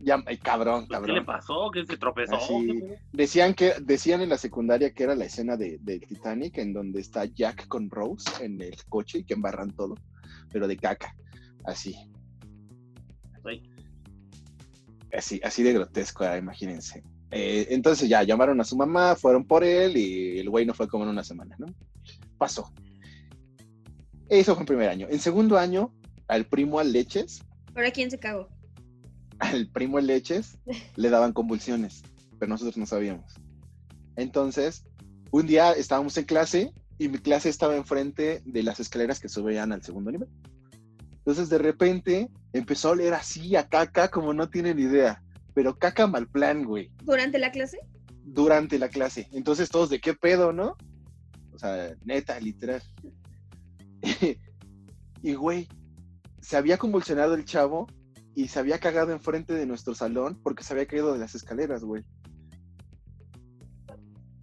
Ya, ay, cabrón, ¿Qué le cabrón. pasó? ¿Que se tropezó? Así, decían que decían en la secundaria que era la escena de, del Titanic en donde está Jack con Rose en el coche y que embarran todo, pero de caca, así, Ay, así, así de grotesco, ah, imagínense. Eh, entonces ya llamaron a su mamá, fueron por él y el güey no fue como en una semana, ¿no? Pasó. Eso fue en primer año. En segundo año, al primo al leches, ¿Ahora quién se cagó? al primo al leches le daban convulsiones, pero nosotros no sabíamos. Entonces, un día estábamos en clase y mi clase estaba enfrente de las escaleras que subían al segundo nivel. Entonces, de repente, empezó a oler así a caca como no tienen idea, pero caca mal plan, güey, ¿Durante la clase? durante la clase. Entonces, todos de qué pedo, ¿no? O sea, neta, literal. y, güey, se había convulsionado el chavo y se había cagado enfrente de nuestro salón porque se había caído de las escaleras, güey.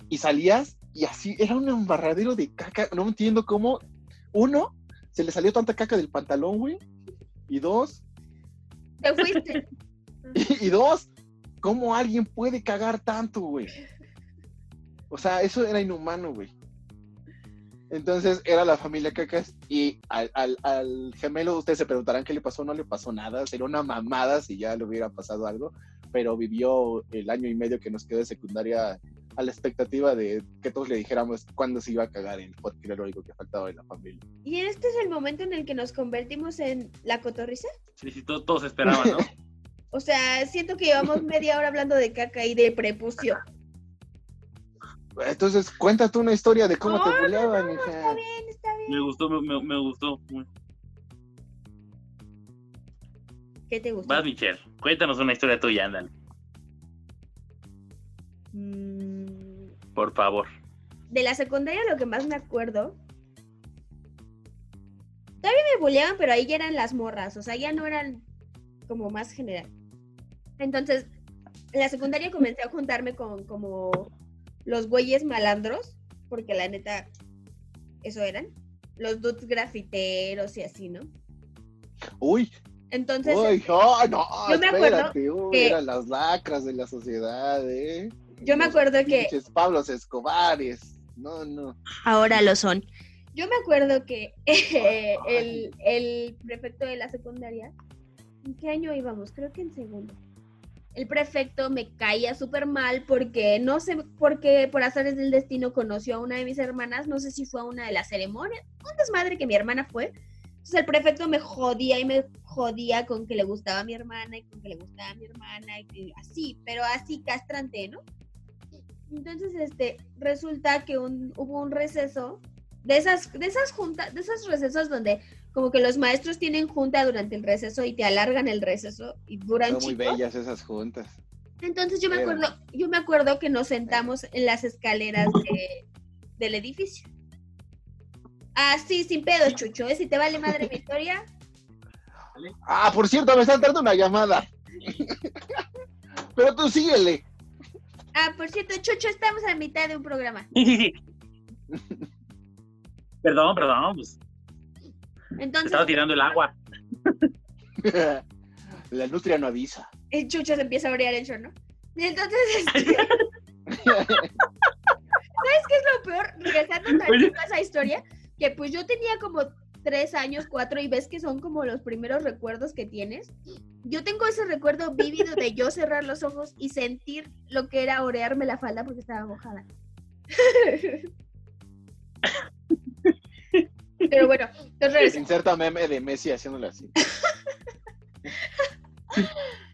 Y salías y así, era un embarradero de caca. No entiendo cómo. Uno, se le salió tanta caca del pantalón, güey. Y dos. Te fuiste. Y, dos, ¿cómo alguien puede cagar tanto, güey? O sea, eso era inhumano, güey. Entonces era la familia Cacas y al, al, al, gemelo ustedes se preguntarán qué le pasó, no le pasó nada, sería una mamada si ya le hubiera pasado algo, pero vivió el año y medio que nos quedó de secundaria a la expectativa de que todos le dijéramos cuándo se iba a cagar él, porque era lo único que faltaba en la familia. ¿Y este es el momento en el que nos convertimos en la cotorriza? Sí, sí, todos, todos esperaban, ¿no? o sea, siento que llevamos media hora hablando de caca y de prepucio. Entonces, cuéntate una historia de cómo No, te no, buleaban, no, está bien, está bien. Me gustó, me, me- me gustó. ¿Qué te gusta? Vas, Michelle, cuéntanos una historia tuya, ándale, Mm, por favor. de la secundaria lo que más me acuerdo. Todavía me bulleaban, pero ahí ya eran las morras, o sea, ya no eran como más general. Entonces, en la secundaria comencé a juntarme con como los güeyes malandros, porque la neta, eso eran. Los dudes grafiteros y así, ¿no? Uy, Entonces, uy, oh, no, yo me acuerdo espérate, uy, que- eran las lacras de la sociedad, ¿eh? Yo me acuerdo que- Pablos Escobares. No, no. ahora lo son. Yo me acuerdo que eh, el, el prefecto de la secundaria, ¿en qué año íbamos? Creo que en segundo. El prefecto me caía súper mal porque no sé por qué, por azares del destino, conoció a una de mis hermanas. No sé si fue a una de las ceremonias, un desmadre que mi hermana fue. Entonces el prefecto me jodía y me jodía con que le gustaba a mi hermana y con que le gustaba a mi hermana y así, pero así castrante, ¿no? Entonces, este, resulta que un, hubo un receso de esas, de esas juntas, de esos recesos donde como que los maestros tienen junta durante el receso y te alargan el receso y duran Son muy bellas esas juntas. Entonces yo me acuerdo, yo me acuerdo que nos sentamos en las escaleras de- del edificio. Ah, sí, sin pedo, Chucho. ¿eh? Si te vale madre mi historia, Ah, por cierto, me está dando una llamada. Pero tú síguele. Ah, por cierto, Chucho, estamos a mitad de un programa. Sí, sí, sí. Perdón, perdón, pues Entonces, estaba tirando el agua. La industria no avisa. el Chucho se empieza a orear el short, ¿no? Y entonces, este, ¿sabes qué es lo peor? Regresando tantito a esa historia, que pues yo tenía como tres años, cuatro, y ves que son como los primeros recuerdos que tienes. Yo tengo ese recuerdo vívido de yo cerrar los ojos y sentir lo que era orearme la falda porque estaba mojada. Pero bueno, entonces. Inserta meme de Messi haciéndole así.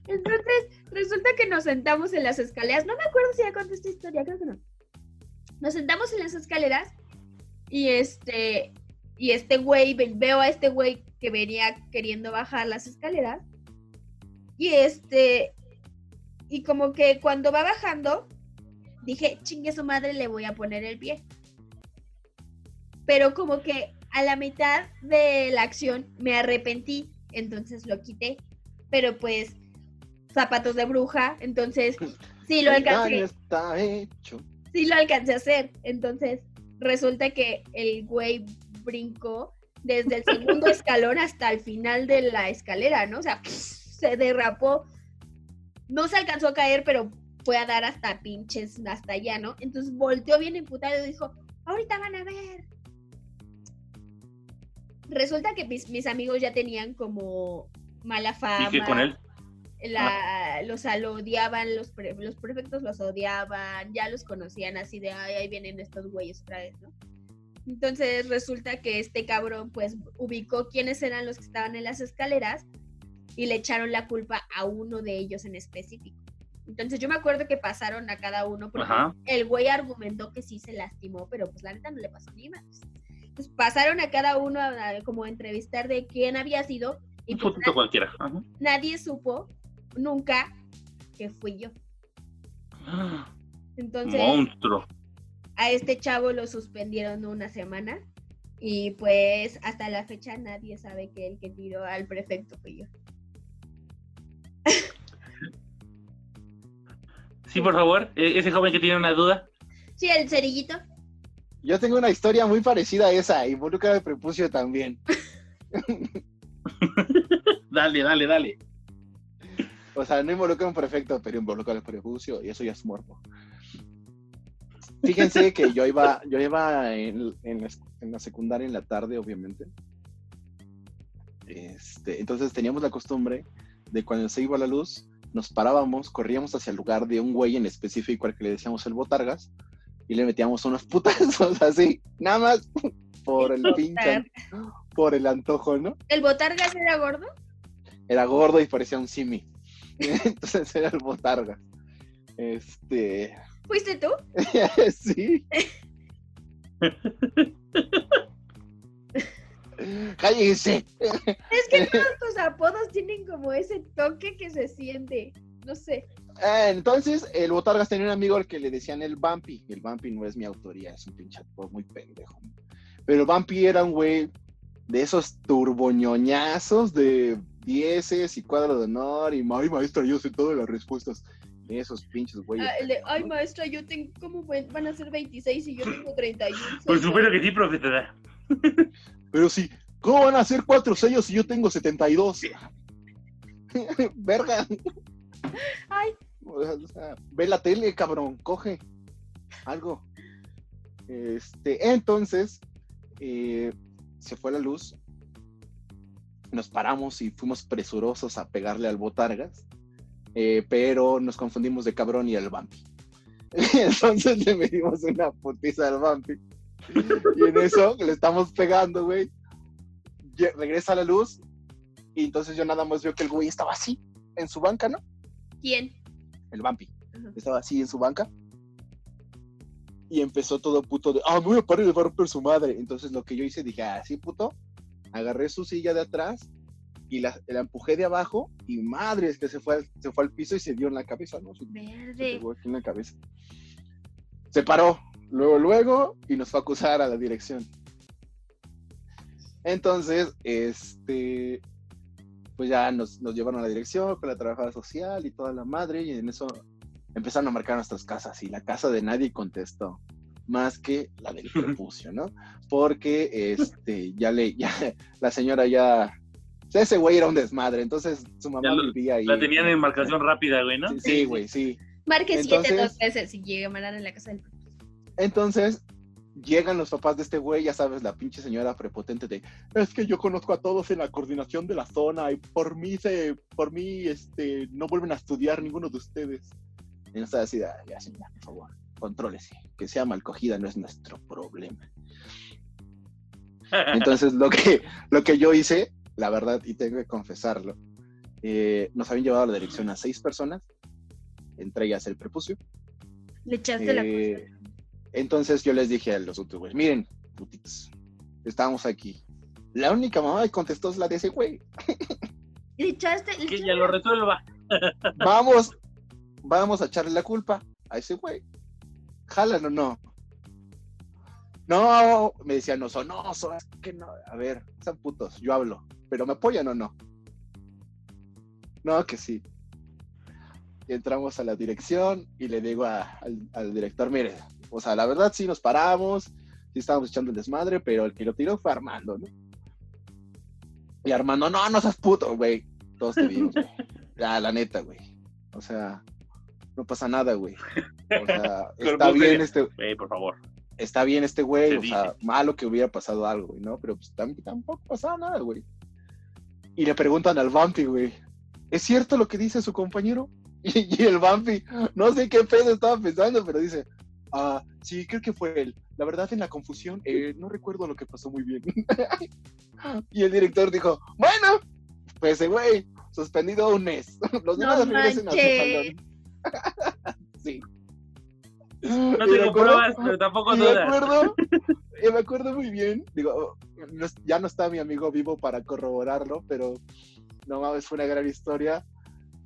Entonces, resulta que nos sentamos en las escaleras. No me acuerdo si ya conté esta historia, creo que no. Nos sentamos en las escaleras y este y este güey, ve- veo a este güey que venía queriendo bajar las escaleras. Y este y como que cuando va bajando dije, "Chingue su madre, le voy a poner el pie." Pero como que a la mitad de la acción me arrepentí, entonces lo quité. Pero pues zapatos de bruja, entonces sí lo alcancé, está hecho. sí lo alcancé a hacer. Entonces resulta que el güey brincó desde el segundo escalón hasta el final de la escalera, ¿no? O sea, se derrapó. No se alcanzó a caer, pero fue a dar hasta pinches, hasta allá, ¿no? Entonces volteó bien imputado y dijo, ahorita van a ver. Resulta que mis, mis amigos ya tenían como mala fama. ¿Y qué con él? la, los lo odiaban, los, pre- los prefectos los odiaban, ya los conocían así de, ay, ahí vienen estos güeyes otra vez, ¿no? Entonces resulta que este cabrón pues ubicó quiénes eran los que estaban en las escaleras y le echaron la culpa a uno de ellos en específico. Entonces yo me acuerdo que pasaron a cada uno porque Ajá. el güey argumentó que sí se lastimó, pero pues la neta no le pasó ni más. Entonces pasaron a cada uno a, a como a entrevistar de quién había sido y Un pues, cualquiera. Ajá. nadie supo nunca que fui yo. Entonces, Monstruo. A este chavo lo suspendieron una semana y pues hasta la fecha nadie sabe que el que tiró al prefecto fui yo. Sí, por favor, e- ese joven que tiene una duda. Sí, el cerillito. Yo tengo una historia muy parecida a esa, involucra el prepucio también. Dale, dale, dale. O sea, no involucra un prefecto, pero involucra al prepucio y eso ya es muerto. Fíjense que yo iba, yo iba en, en la, en la secundaria en la tarde, obviamente. Este, entonces teníamos la costumbre de cuando se iba la luz, nos parábamos, corríamos hacia el lugar de un güey en específico al que le decíamos el botargas y le metíamos unos putazos así, nada más por el pinche, por el antojo, ¿no? ¿El botargas era gordo? Era gordo y parecía un simi. Entonces era el botargas. Este, ¿Fuiste tú? sí. Cállese. Es que todos tus apodos tienen como ese toque que se siente. No sé. Ah, entonces, el Botargas tenía un amigo al que le decían el Bumpy. El Bumpy no es mi autoría, es un pinche apodo muy pendejo. Pero el Bumpy era un güey de esos turboñoñazos de dieces y cuadro de honor y ay maestra, yo sé todas las respuestas. Esos pinches güeyes. Ah, de, ay, maestra, yo tengo. ¿Cómo van a ser 26 y yo tengo 31? Por supuesto que sí, profesora. Pero sí, ¿cómo van a ser cuatro sellos si yo tengo 72? Verga. Ay. O sea, ve la tele, cabrón, coge algo. Este, entonces, eh, se fue la luz. Nos paramos y fuimos presurosos a pegarle al Botargas, eh, pero nos confundimos de cabrón y al Vampi. Entonces le metimos una putiza al Vampi. Y en eso le estamos pegando, güey. Regresa la luz. Y entonces yo nada más veo que el güey estaba así, en su banca, ¿no? ¿Quién? El Vampi. Ajá. Estaba así en su banca. Y empezó todo puto de, ah, me voy a parar a romper su madre. Entonces lo que yo hice, dije, ah, sí, puto. Agarré su silla de atrás y la, la empujé de abajo. Y madre, es que se fue, al, se fue al piso y se dio en la cabeza, ¿no? Se, se Verde. pegó aquí en la cabeza. Se paró, luego, luego, y nos fue a acusar a la dirección. Entonces, este, pues ya nos, nos llevaron a la dirección con la trabajadora social y toda la madre, y en eso empezaron a marcar nuestras casas, y la casa de nadie contestó, más que la del prepucio, ¿no? Porque, este, ya le, ya, la señora ya, ese güey era un desmadre, entonces su mamá lo- vivía ahí. La tenían en marcación rápida, güey, ¿no? Sí, Sí, güey, sí. Marque 7 Entonces- dos veces y llegue a en la casa del. Entonces, llegan los papás de este güey, ya sabes, la pinche señora prepotente de, es que yo conozco a todos en la coordinación de la zona y por mí se, por mí, este, no vuelven a estudiar ninguno de ustedes. Y no está así, "Ah, ya señora, por favor, contrólese, que sea mal cogida no es nuestro problema. Entonces, lo que, lo que yo hice, la verdad, y tengo que confesarlo, eh, nos habían llevado a la dirección a seis personas, entre ellas el prepucio, Le echaste la eh, cosa. entonces yo les dije a los otros güeyes, miren, putitos, estamos aquí. La única mamá que contestó es la de ese güey. Le echaste. le que echaste- ya lo resuelva. Vamos, vamos a echarle la culpa a ese güey. Jalan o no. No, me decían, no son, no, son, es que no. A ver, son putos, yo hablo, pero ¿me apoyan o no? No, que sí. Y entramos a la dirección y le digo a- al, al director, mire, o sea, la verdad sí nos paramos, sí estábamos echando el desmadre, pero el que lo tiró fue Armando, ¿no? Y Armando, no, no seas puto, güey. Todos te vimos, güey. Ya, la neta, güey. O sea, no pasa nada, güey. O sea, está bien este, Güey, por favor. Está bien este güey, Se o sea, malo que hubiera pasado algo, ¿no? Pero pues tam- tampoco pasaba nada, güey. Y le preguntan al Bumpy, güey, ¿es cierto lo que dice su compañero? Y, y el Bumpy, no sé qué pedo estaba pensando, pero dice, ah, sí, creo que fue él. La verdad, en la confusión, eh, no recuerdo lo que pasó muy bien. y el director dijo, bueno, pues ese güey, suspendido un mes. Los No demás regresen a su salón. sí. No tengo acuerdo- pruebas, pero tampoco y me dudas. acuerdo, y me acuerdo muy bien, digo, ya no está mi amigo vivo para corroborarlo, pero no mames, fue una gran historia.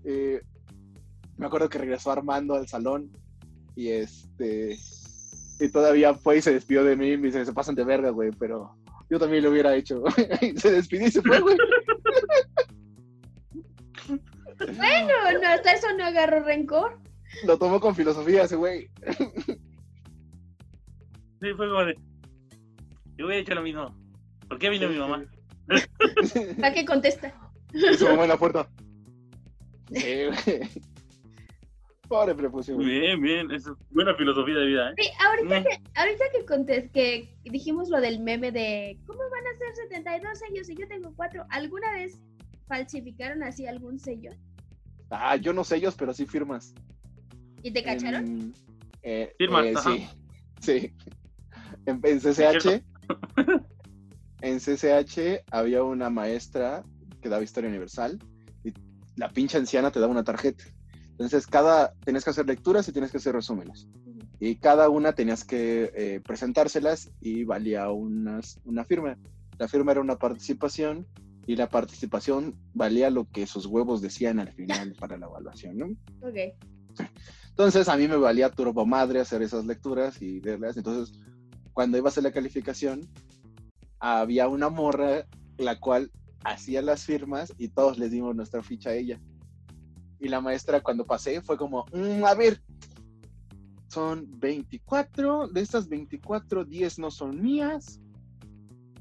Eh, me acuerdo que regresó Armando al salón y este Y todavía fue y se despidió de mí y me dice, se pasan de verga, güey, pero yo también lo hubiera hecho. Y se despidió y se fue, güey. Bueno, no, hasta eso no agarró rencor. Lo tomó con filosofía ese güey. Sí, fue como de. Yo hubiera hecho lo mismo. ¿Por qué vino mi mamá? ¿Para qué contesta? Y su mamá en la puerta. Sí, güey. Pobre prepucio, güey. Bien, bien. Es buena filosofía de vida, ¿eh? Sí, ahorita Mm. que, ahorita que, contes- que dijimos lo del meme de ¿cómo van a ser 72 sellos si yo tengo cuatro? ¿Alguna vez falsificaron así algún sello? Ah, yo no sé ellos, pero sí firmas. ¿Y te cacharon? En, eh, Firmas, eh, sí. Sí. En, en CCH. En CCH había una maestra que daba historia universal y la pinche anciana te daba una tarjeta. Entonces, cada tenías que hacer lecturas y tienes que hacer resúmenes. Y cada una tenías que eh, presentárselas y valía unas, una firma. La firma era una participación y la participación valía lo que sus huevos decían al final para la evaluación, ¿no? Ok. Entonces a mí me valía turbo madre hacer esas lecturas y verlas. Entonces, cuando iba a hacer la calificación, había una morra la cual hacía las firmas y todos les dimos nuestra ficha a ella. Y la maestra cuando pasé fue como, "Mm, a ver, son 24, de estas 24, 10 no son mías.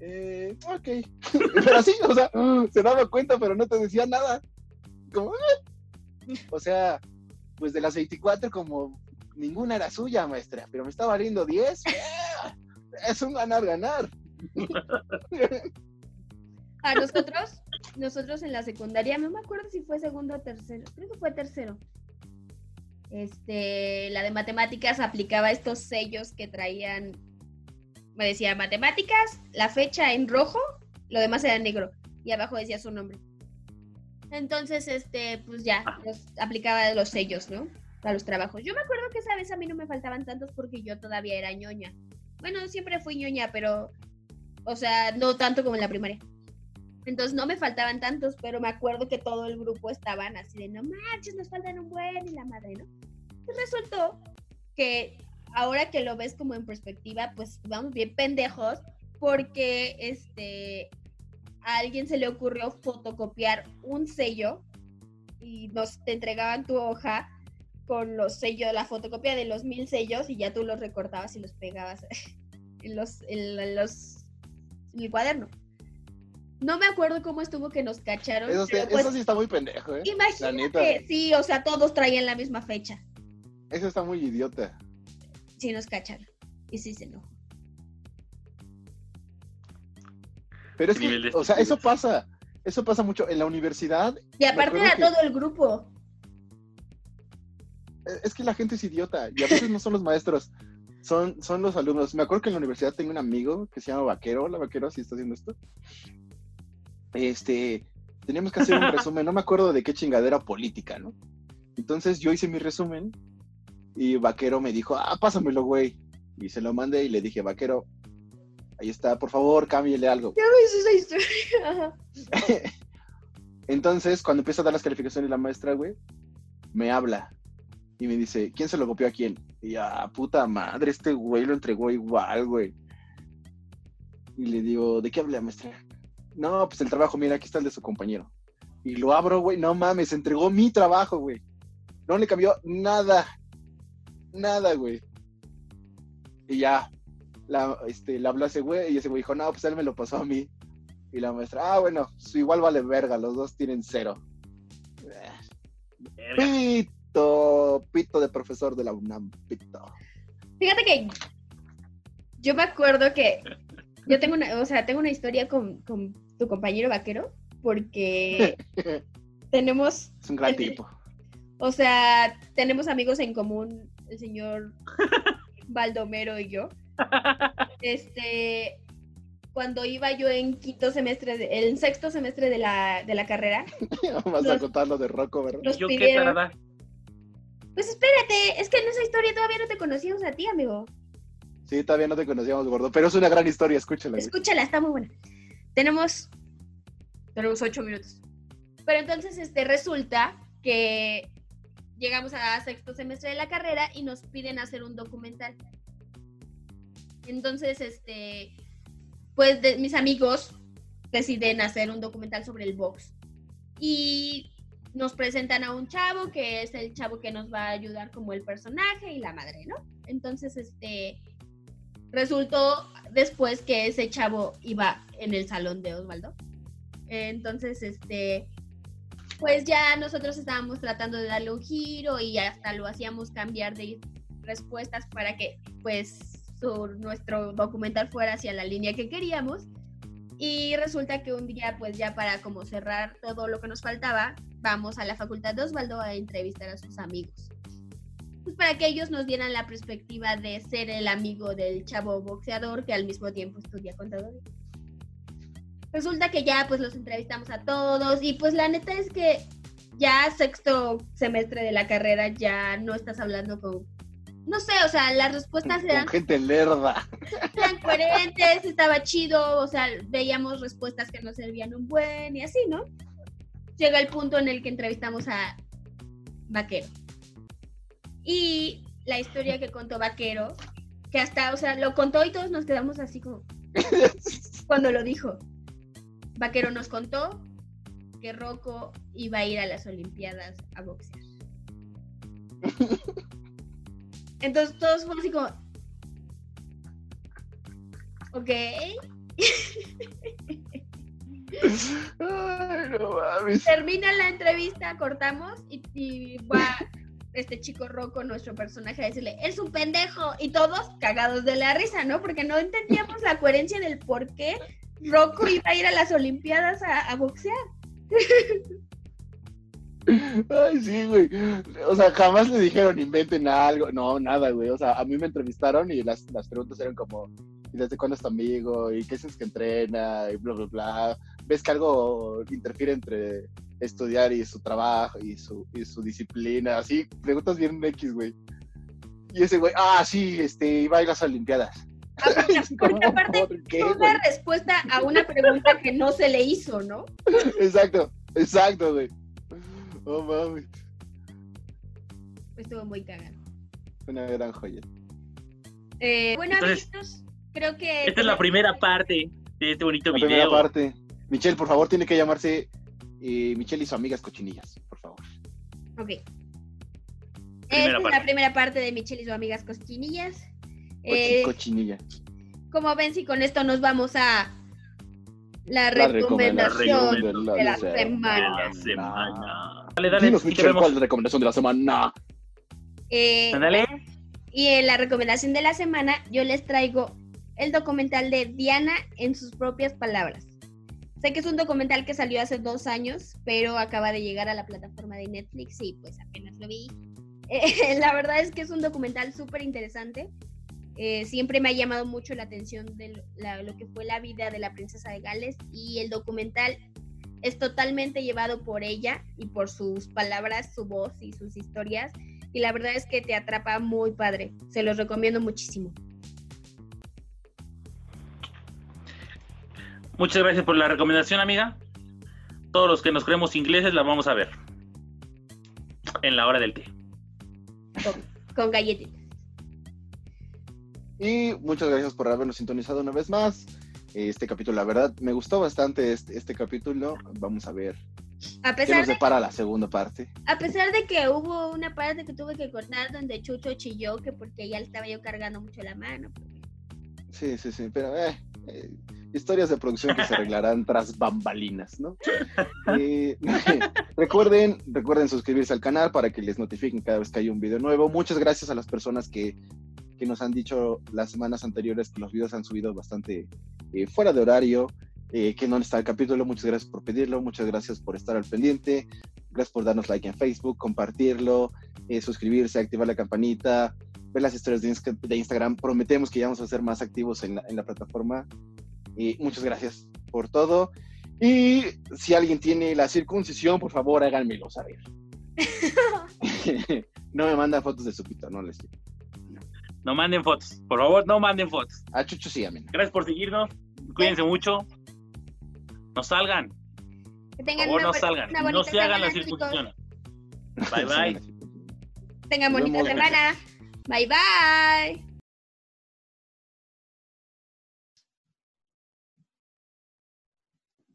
Eh, ok. pero así, o sea, se daba cuenta, pero no te decía nada. Como, "Ah". o sea, pues de las 24 como ninguna era suya, maestra, pero me está valiendo 10. ¡ah! Es un ganar-ganar. A nosotros, nosotros en la secundaria, no me acuerdo si fue segundo o tercero, creo que fue tercero. Este, la de matemáticas aplicaba estos sellos que traían, me decía matemáticas, la fecha en rojo, lo demás era en negro y abajo decía su nombre. Entonces, este, pues ya, Ah. los, aplicaba los sellos, ¿no? Para los trabajos. Yo me acuerdo que esa vez a mí no me faltaban tantos porque yo todavía era ñoña. Bueno, siempre fui ñoña, pero, o sea, no tanto como en la primaria. Entonces no me faltaban tantos, pero me acuerdo que todo el grupo estaban así de no manches, nos faltan un buen y la madre, ¿no? Y resultó que ahora que lo ves como en perspectiva, pues vamos bien pendejos, porque este a alguien se le ocurrió fotocopiar un sello y nos te entregaban tu hoja con los sellos, la fotocopia de los mil sellos y ya tú los recortabas y los pegabas en los, en, los en el cuaderno. No me acuerdo cómo estuvo que nos cacharon. Eso, sí- pues, eso sí está muy pendejo, ¿eh? Imagínate, sí, o sea, todos traían la misma fecha. Eso está muy idiota. Sí nos cacharon. Y sí se enojó. Pero es ¿Qué nivel que, o sea, eso pasa. Eso pasa mucho en la universidad. Y aparte que- todo el grupo. eh, Es que la gente es idiota y a veces no son los maestros, son, son los alumnos. Me acuerdo que en la universidad tengo un amigo que se llama Vaquero. Hola, Vaquero, si está haciendo esto. Este, teníamos que hacer un resumen, no me acuerdo de qué chingadera política, ¿no? Entonces yo hice mi resumen y Vaquero me dijo, ah, pásamelo, güey. Y se lo mandé y le dije, Vaquero, ahí está, por favor, cámbiale algo. Ya ves esa historia. Entonces, cuando empieza a dar las calificaciones la maestra, güey, me habla y me dice, ¿quién se lo copió a quién? Y ya, puta madre, este güey lo entregó igual, güey. Y le digo, ¿de qué habla, maestra? No, pues el trabajo, mira, aquí está el de su compañero. Y lo abro, güey, no mames, entregó mi trabajo, güey. No le cambió nada. Nada, güey. Y ya, la, este, le habló a ese güey y ese güey dijo, no, pues él me lo pasó a mí. Y la maestra, ah, bueno, igual vale verga, los dos tienen cero. Verga. Pito, pito de profesor de la UNAM, pito. Fíjate que yo me acuerdo que yo tengo una, o sea, tengo una historia con, con tu compañero vaquero, porque tenemos, Es un gran El- tipo. o sea, tenemos amigos en común, el señor Baldomero y yo. Este, cuando iba yo en quinto semestre, de- en sexto semestre de la, de la carrera, Vas a contar lo de Rocco, ¿verdad? ¿Yo qué pidieron, pues espérate, es que en esa historia todavía no te conocíamos a ti, amigo. Sí, todavía no te conocíamos, gordo, pero es una gran historia, escúchala. Escúchala, está muy buena. Tenemos. Tenemos ocho minutos. Pero entonces, este, resulta que llegamos a sexto semestre de la carrera y nos piden hacer un documental. Entonces, este, pues mis amigos deciden hacer un documental sobre el box. Y nos presentan a un chavo que es el chavo que nos va a ayudar como el personaje y la madre, ¿no? Entonces, este, resultó después que ese chavo iba en el salón de Osvaldo. Entonces, este, pues ya nosotros estábamos tratando de darle un giro y hasta lo hacíamos cambiar de respuestas para que, pues, nuestro documental fuera hacia la línea que queríamos. Y resulta que un día, pues ya para como cerrar todo lo que nos faltaba, vamos a la facultad de Osvaldo a entrevistar a sus amigos. Pues para que ellos nos dieran la perspectiva de ser el amigo del chavo boxeador que al mismo tiempo estudia contaduría. Resulta que ya pues los entrevistamos a todos y pues la neta es que ya sexto semestre de la carrera ya no estás hablando con... No sé, o sea, las respuestas eran Con gente lerda. eran coherentes, estaba chido, o sea, veíamos respuestas que nos servían un buen y así, ¿no? Llega el punto en el que entrevistamos a Vaquero. Y la historia que contó Vaquero, que hasta, o sea, lo contó y todos nos quedamos así como cuando lo dijo. Vaquero nos contó que Rocco iba a ir a las Olimpiadas a boxear. Entonces todos fuimos así como, ok. Ay, no mames. Termina la entrevista, cortamos y, y va este chico Rocco, nuestro personaje, a decirle, es un pendejo. Y todos cagados de la risa, ¿no? Porque no entendíamos la coherencia del por qué Rocco iba a ir a las Olimpiadas a, a boxear. Ay, sí, güey. O sea, jamás le dijeron inventen algo. No, nada, güey. O sea, a mí me entrevistaron y las, las preguntas eran como, ¿y desde cuándo es tu amigo? ¿Y qué es que entrena? Y bla, bla, bla. ¿Ves que algo interfiere entre estudiar y su trabajo y su, y su disciplina? Así, preguntas bien X, güey. Y ese güey, ah, sí, este, iba a ir a las Olimpiadas. Ah, porque, porque ¿Cómo? aparte ¿Por qué, fue una respuesta a una pregunta que no se le hizo, ¿no? Exacto, exacto, güey. Oh, mames. Estuvo muy cagado. Una gran joya. Eh, bueno, Entonces, amiguitos, creo que... Esta es la primera parte de este bonito La primera video. parte. Michelle, por favor, tiene que llamarse eh, Michelle y sus amigas cochinillas, por favor. Ok. Esta Primera es parte. la primera parte de Michelle y sus amigas cosquinillas. Cochi- Eh, cochinilla. como ven, si con esto nos vamos a la La recomendación de la De semana. la semana. Dale, dale. Dinos, ¿qué Michelle? ¿cuál es la recomendación de la semana? Eh, Ándale. y en la recomendación de la semana, yo les traigo el documental de Diana en sus propias palabras. Sé que es un documental que salió hace dos años, pero acaba de llegar a la plataforma de Netflix y pues apenas lo vi. Eh, la verdad es que es un documental súper interesante. Eh, siempre me ha llamado mucho la atención de lo, la- lo que fue la vida de la princesa de Gales y el documental es totalmente llevado por ella y por sus palabras, su voz y sus historias. Y la verdad es que te atrapa muy padre. Se los recomiendo muchísimo. Muchas gracias por la recomendación, amiga. Todos los que nos creemos ingleses la vamos a ver. En la hora del té. Con galletitas. Y muchas gracias por habernos sintonizado una vez más. Este capítulo, la verdad, me gustó bastante este, este capítulo. Vamos a ver A qué pesar, nos de, depara la segunda parte. a pesar de que hubo una parte que tuve que cortar donde Chucho chilló, que porque ya le estaba yo cargando mucho la mano. Sí, sí, sí, pero eh, eh, historias de producción que se arreglarán tras bambalinas, ¿no? Eh, recuerden, recuerden suscribirse al canal para que les notifiquen cada vez que hay un video nuevo. Muchas gracias a las personas que, que nos han dicho las semanas anteriores que los videos han subido bastante eh, fuera de horario, eh, que no está el capítulo. Muchas gracias por pedirlo, muchas gracias por estar al pendiente, gracias por darnos like en Facebook, compartirlo, eh, suscribirse, activar la campanita, ver las historias de, de Instagram. Prometemos que ya vamos a ser más activos en la, en la plataforma. Muchas gracias por todo. Y si alguien tiene la circuncisión, por favor, háganmelo saber. no me mandan fotos de su pito, no les quiero. No manden fotos, por favor, no manden fotos. A Chucho sí, amén. Gracias por seguirnos. Cuídense mucho. No salgan. Que tengan por favor, no salgan. No se hagan las circuncisión. Bye bye. tengan bonita semana. Bye bye.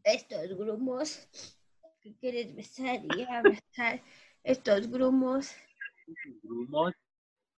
Estos grumos que quieres besar y abrazar. Estos grumos. ¿Grumos?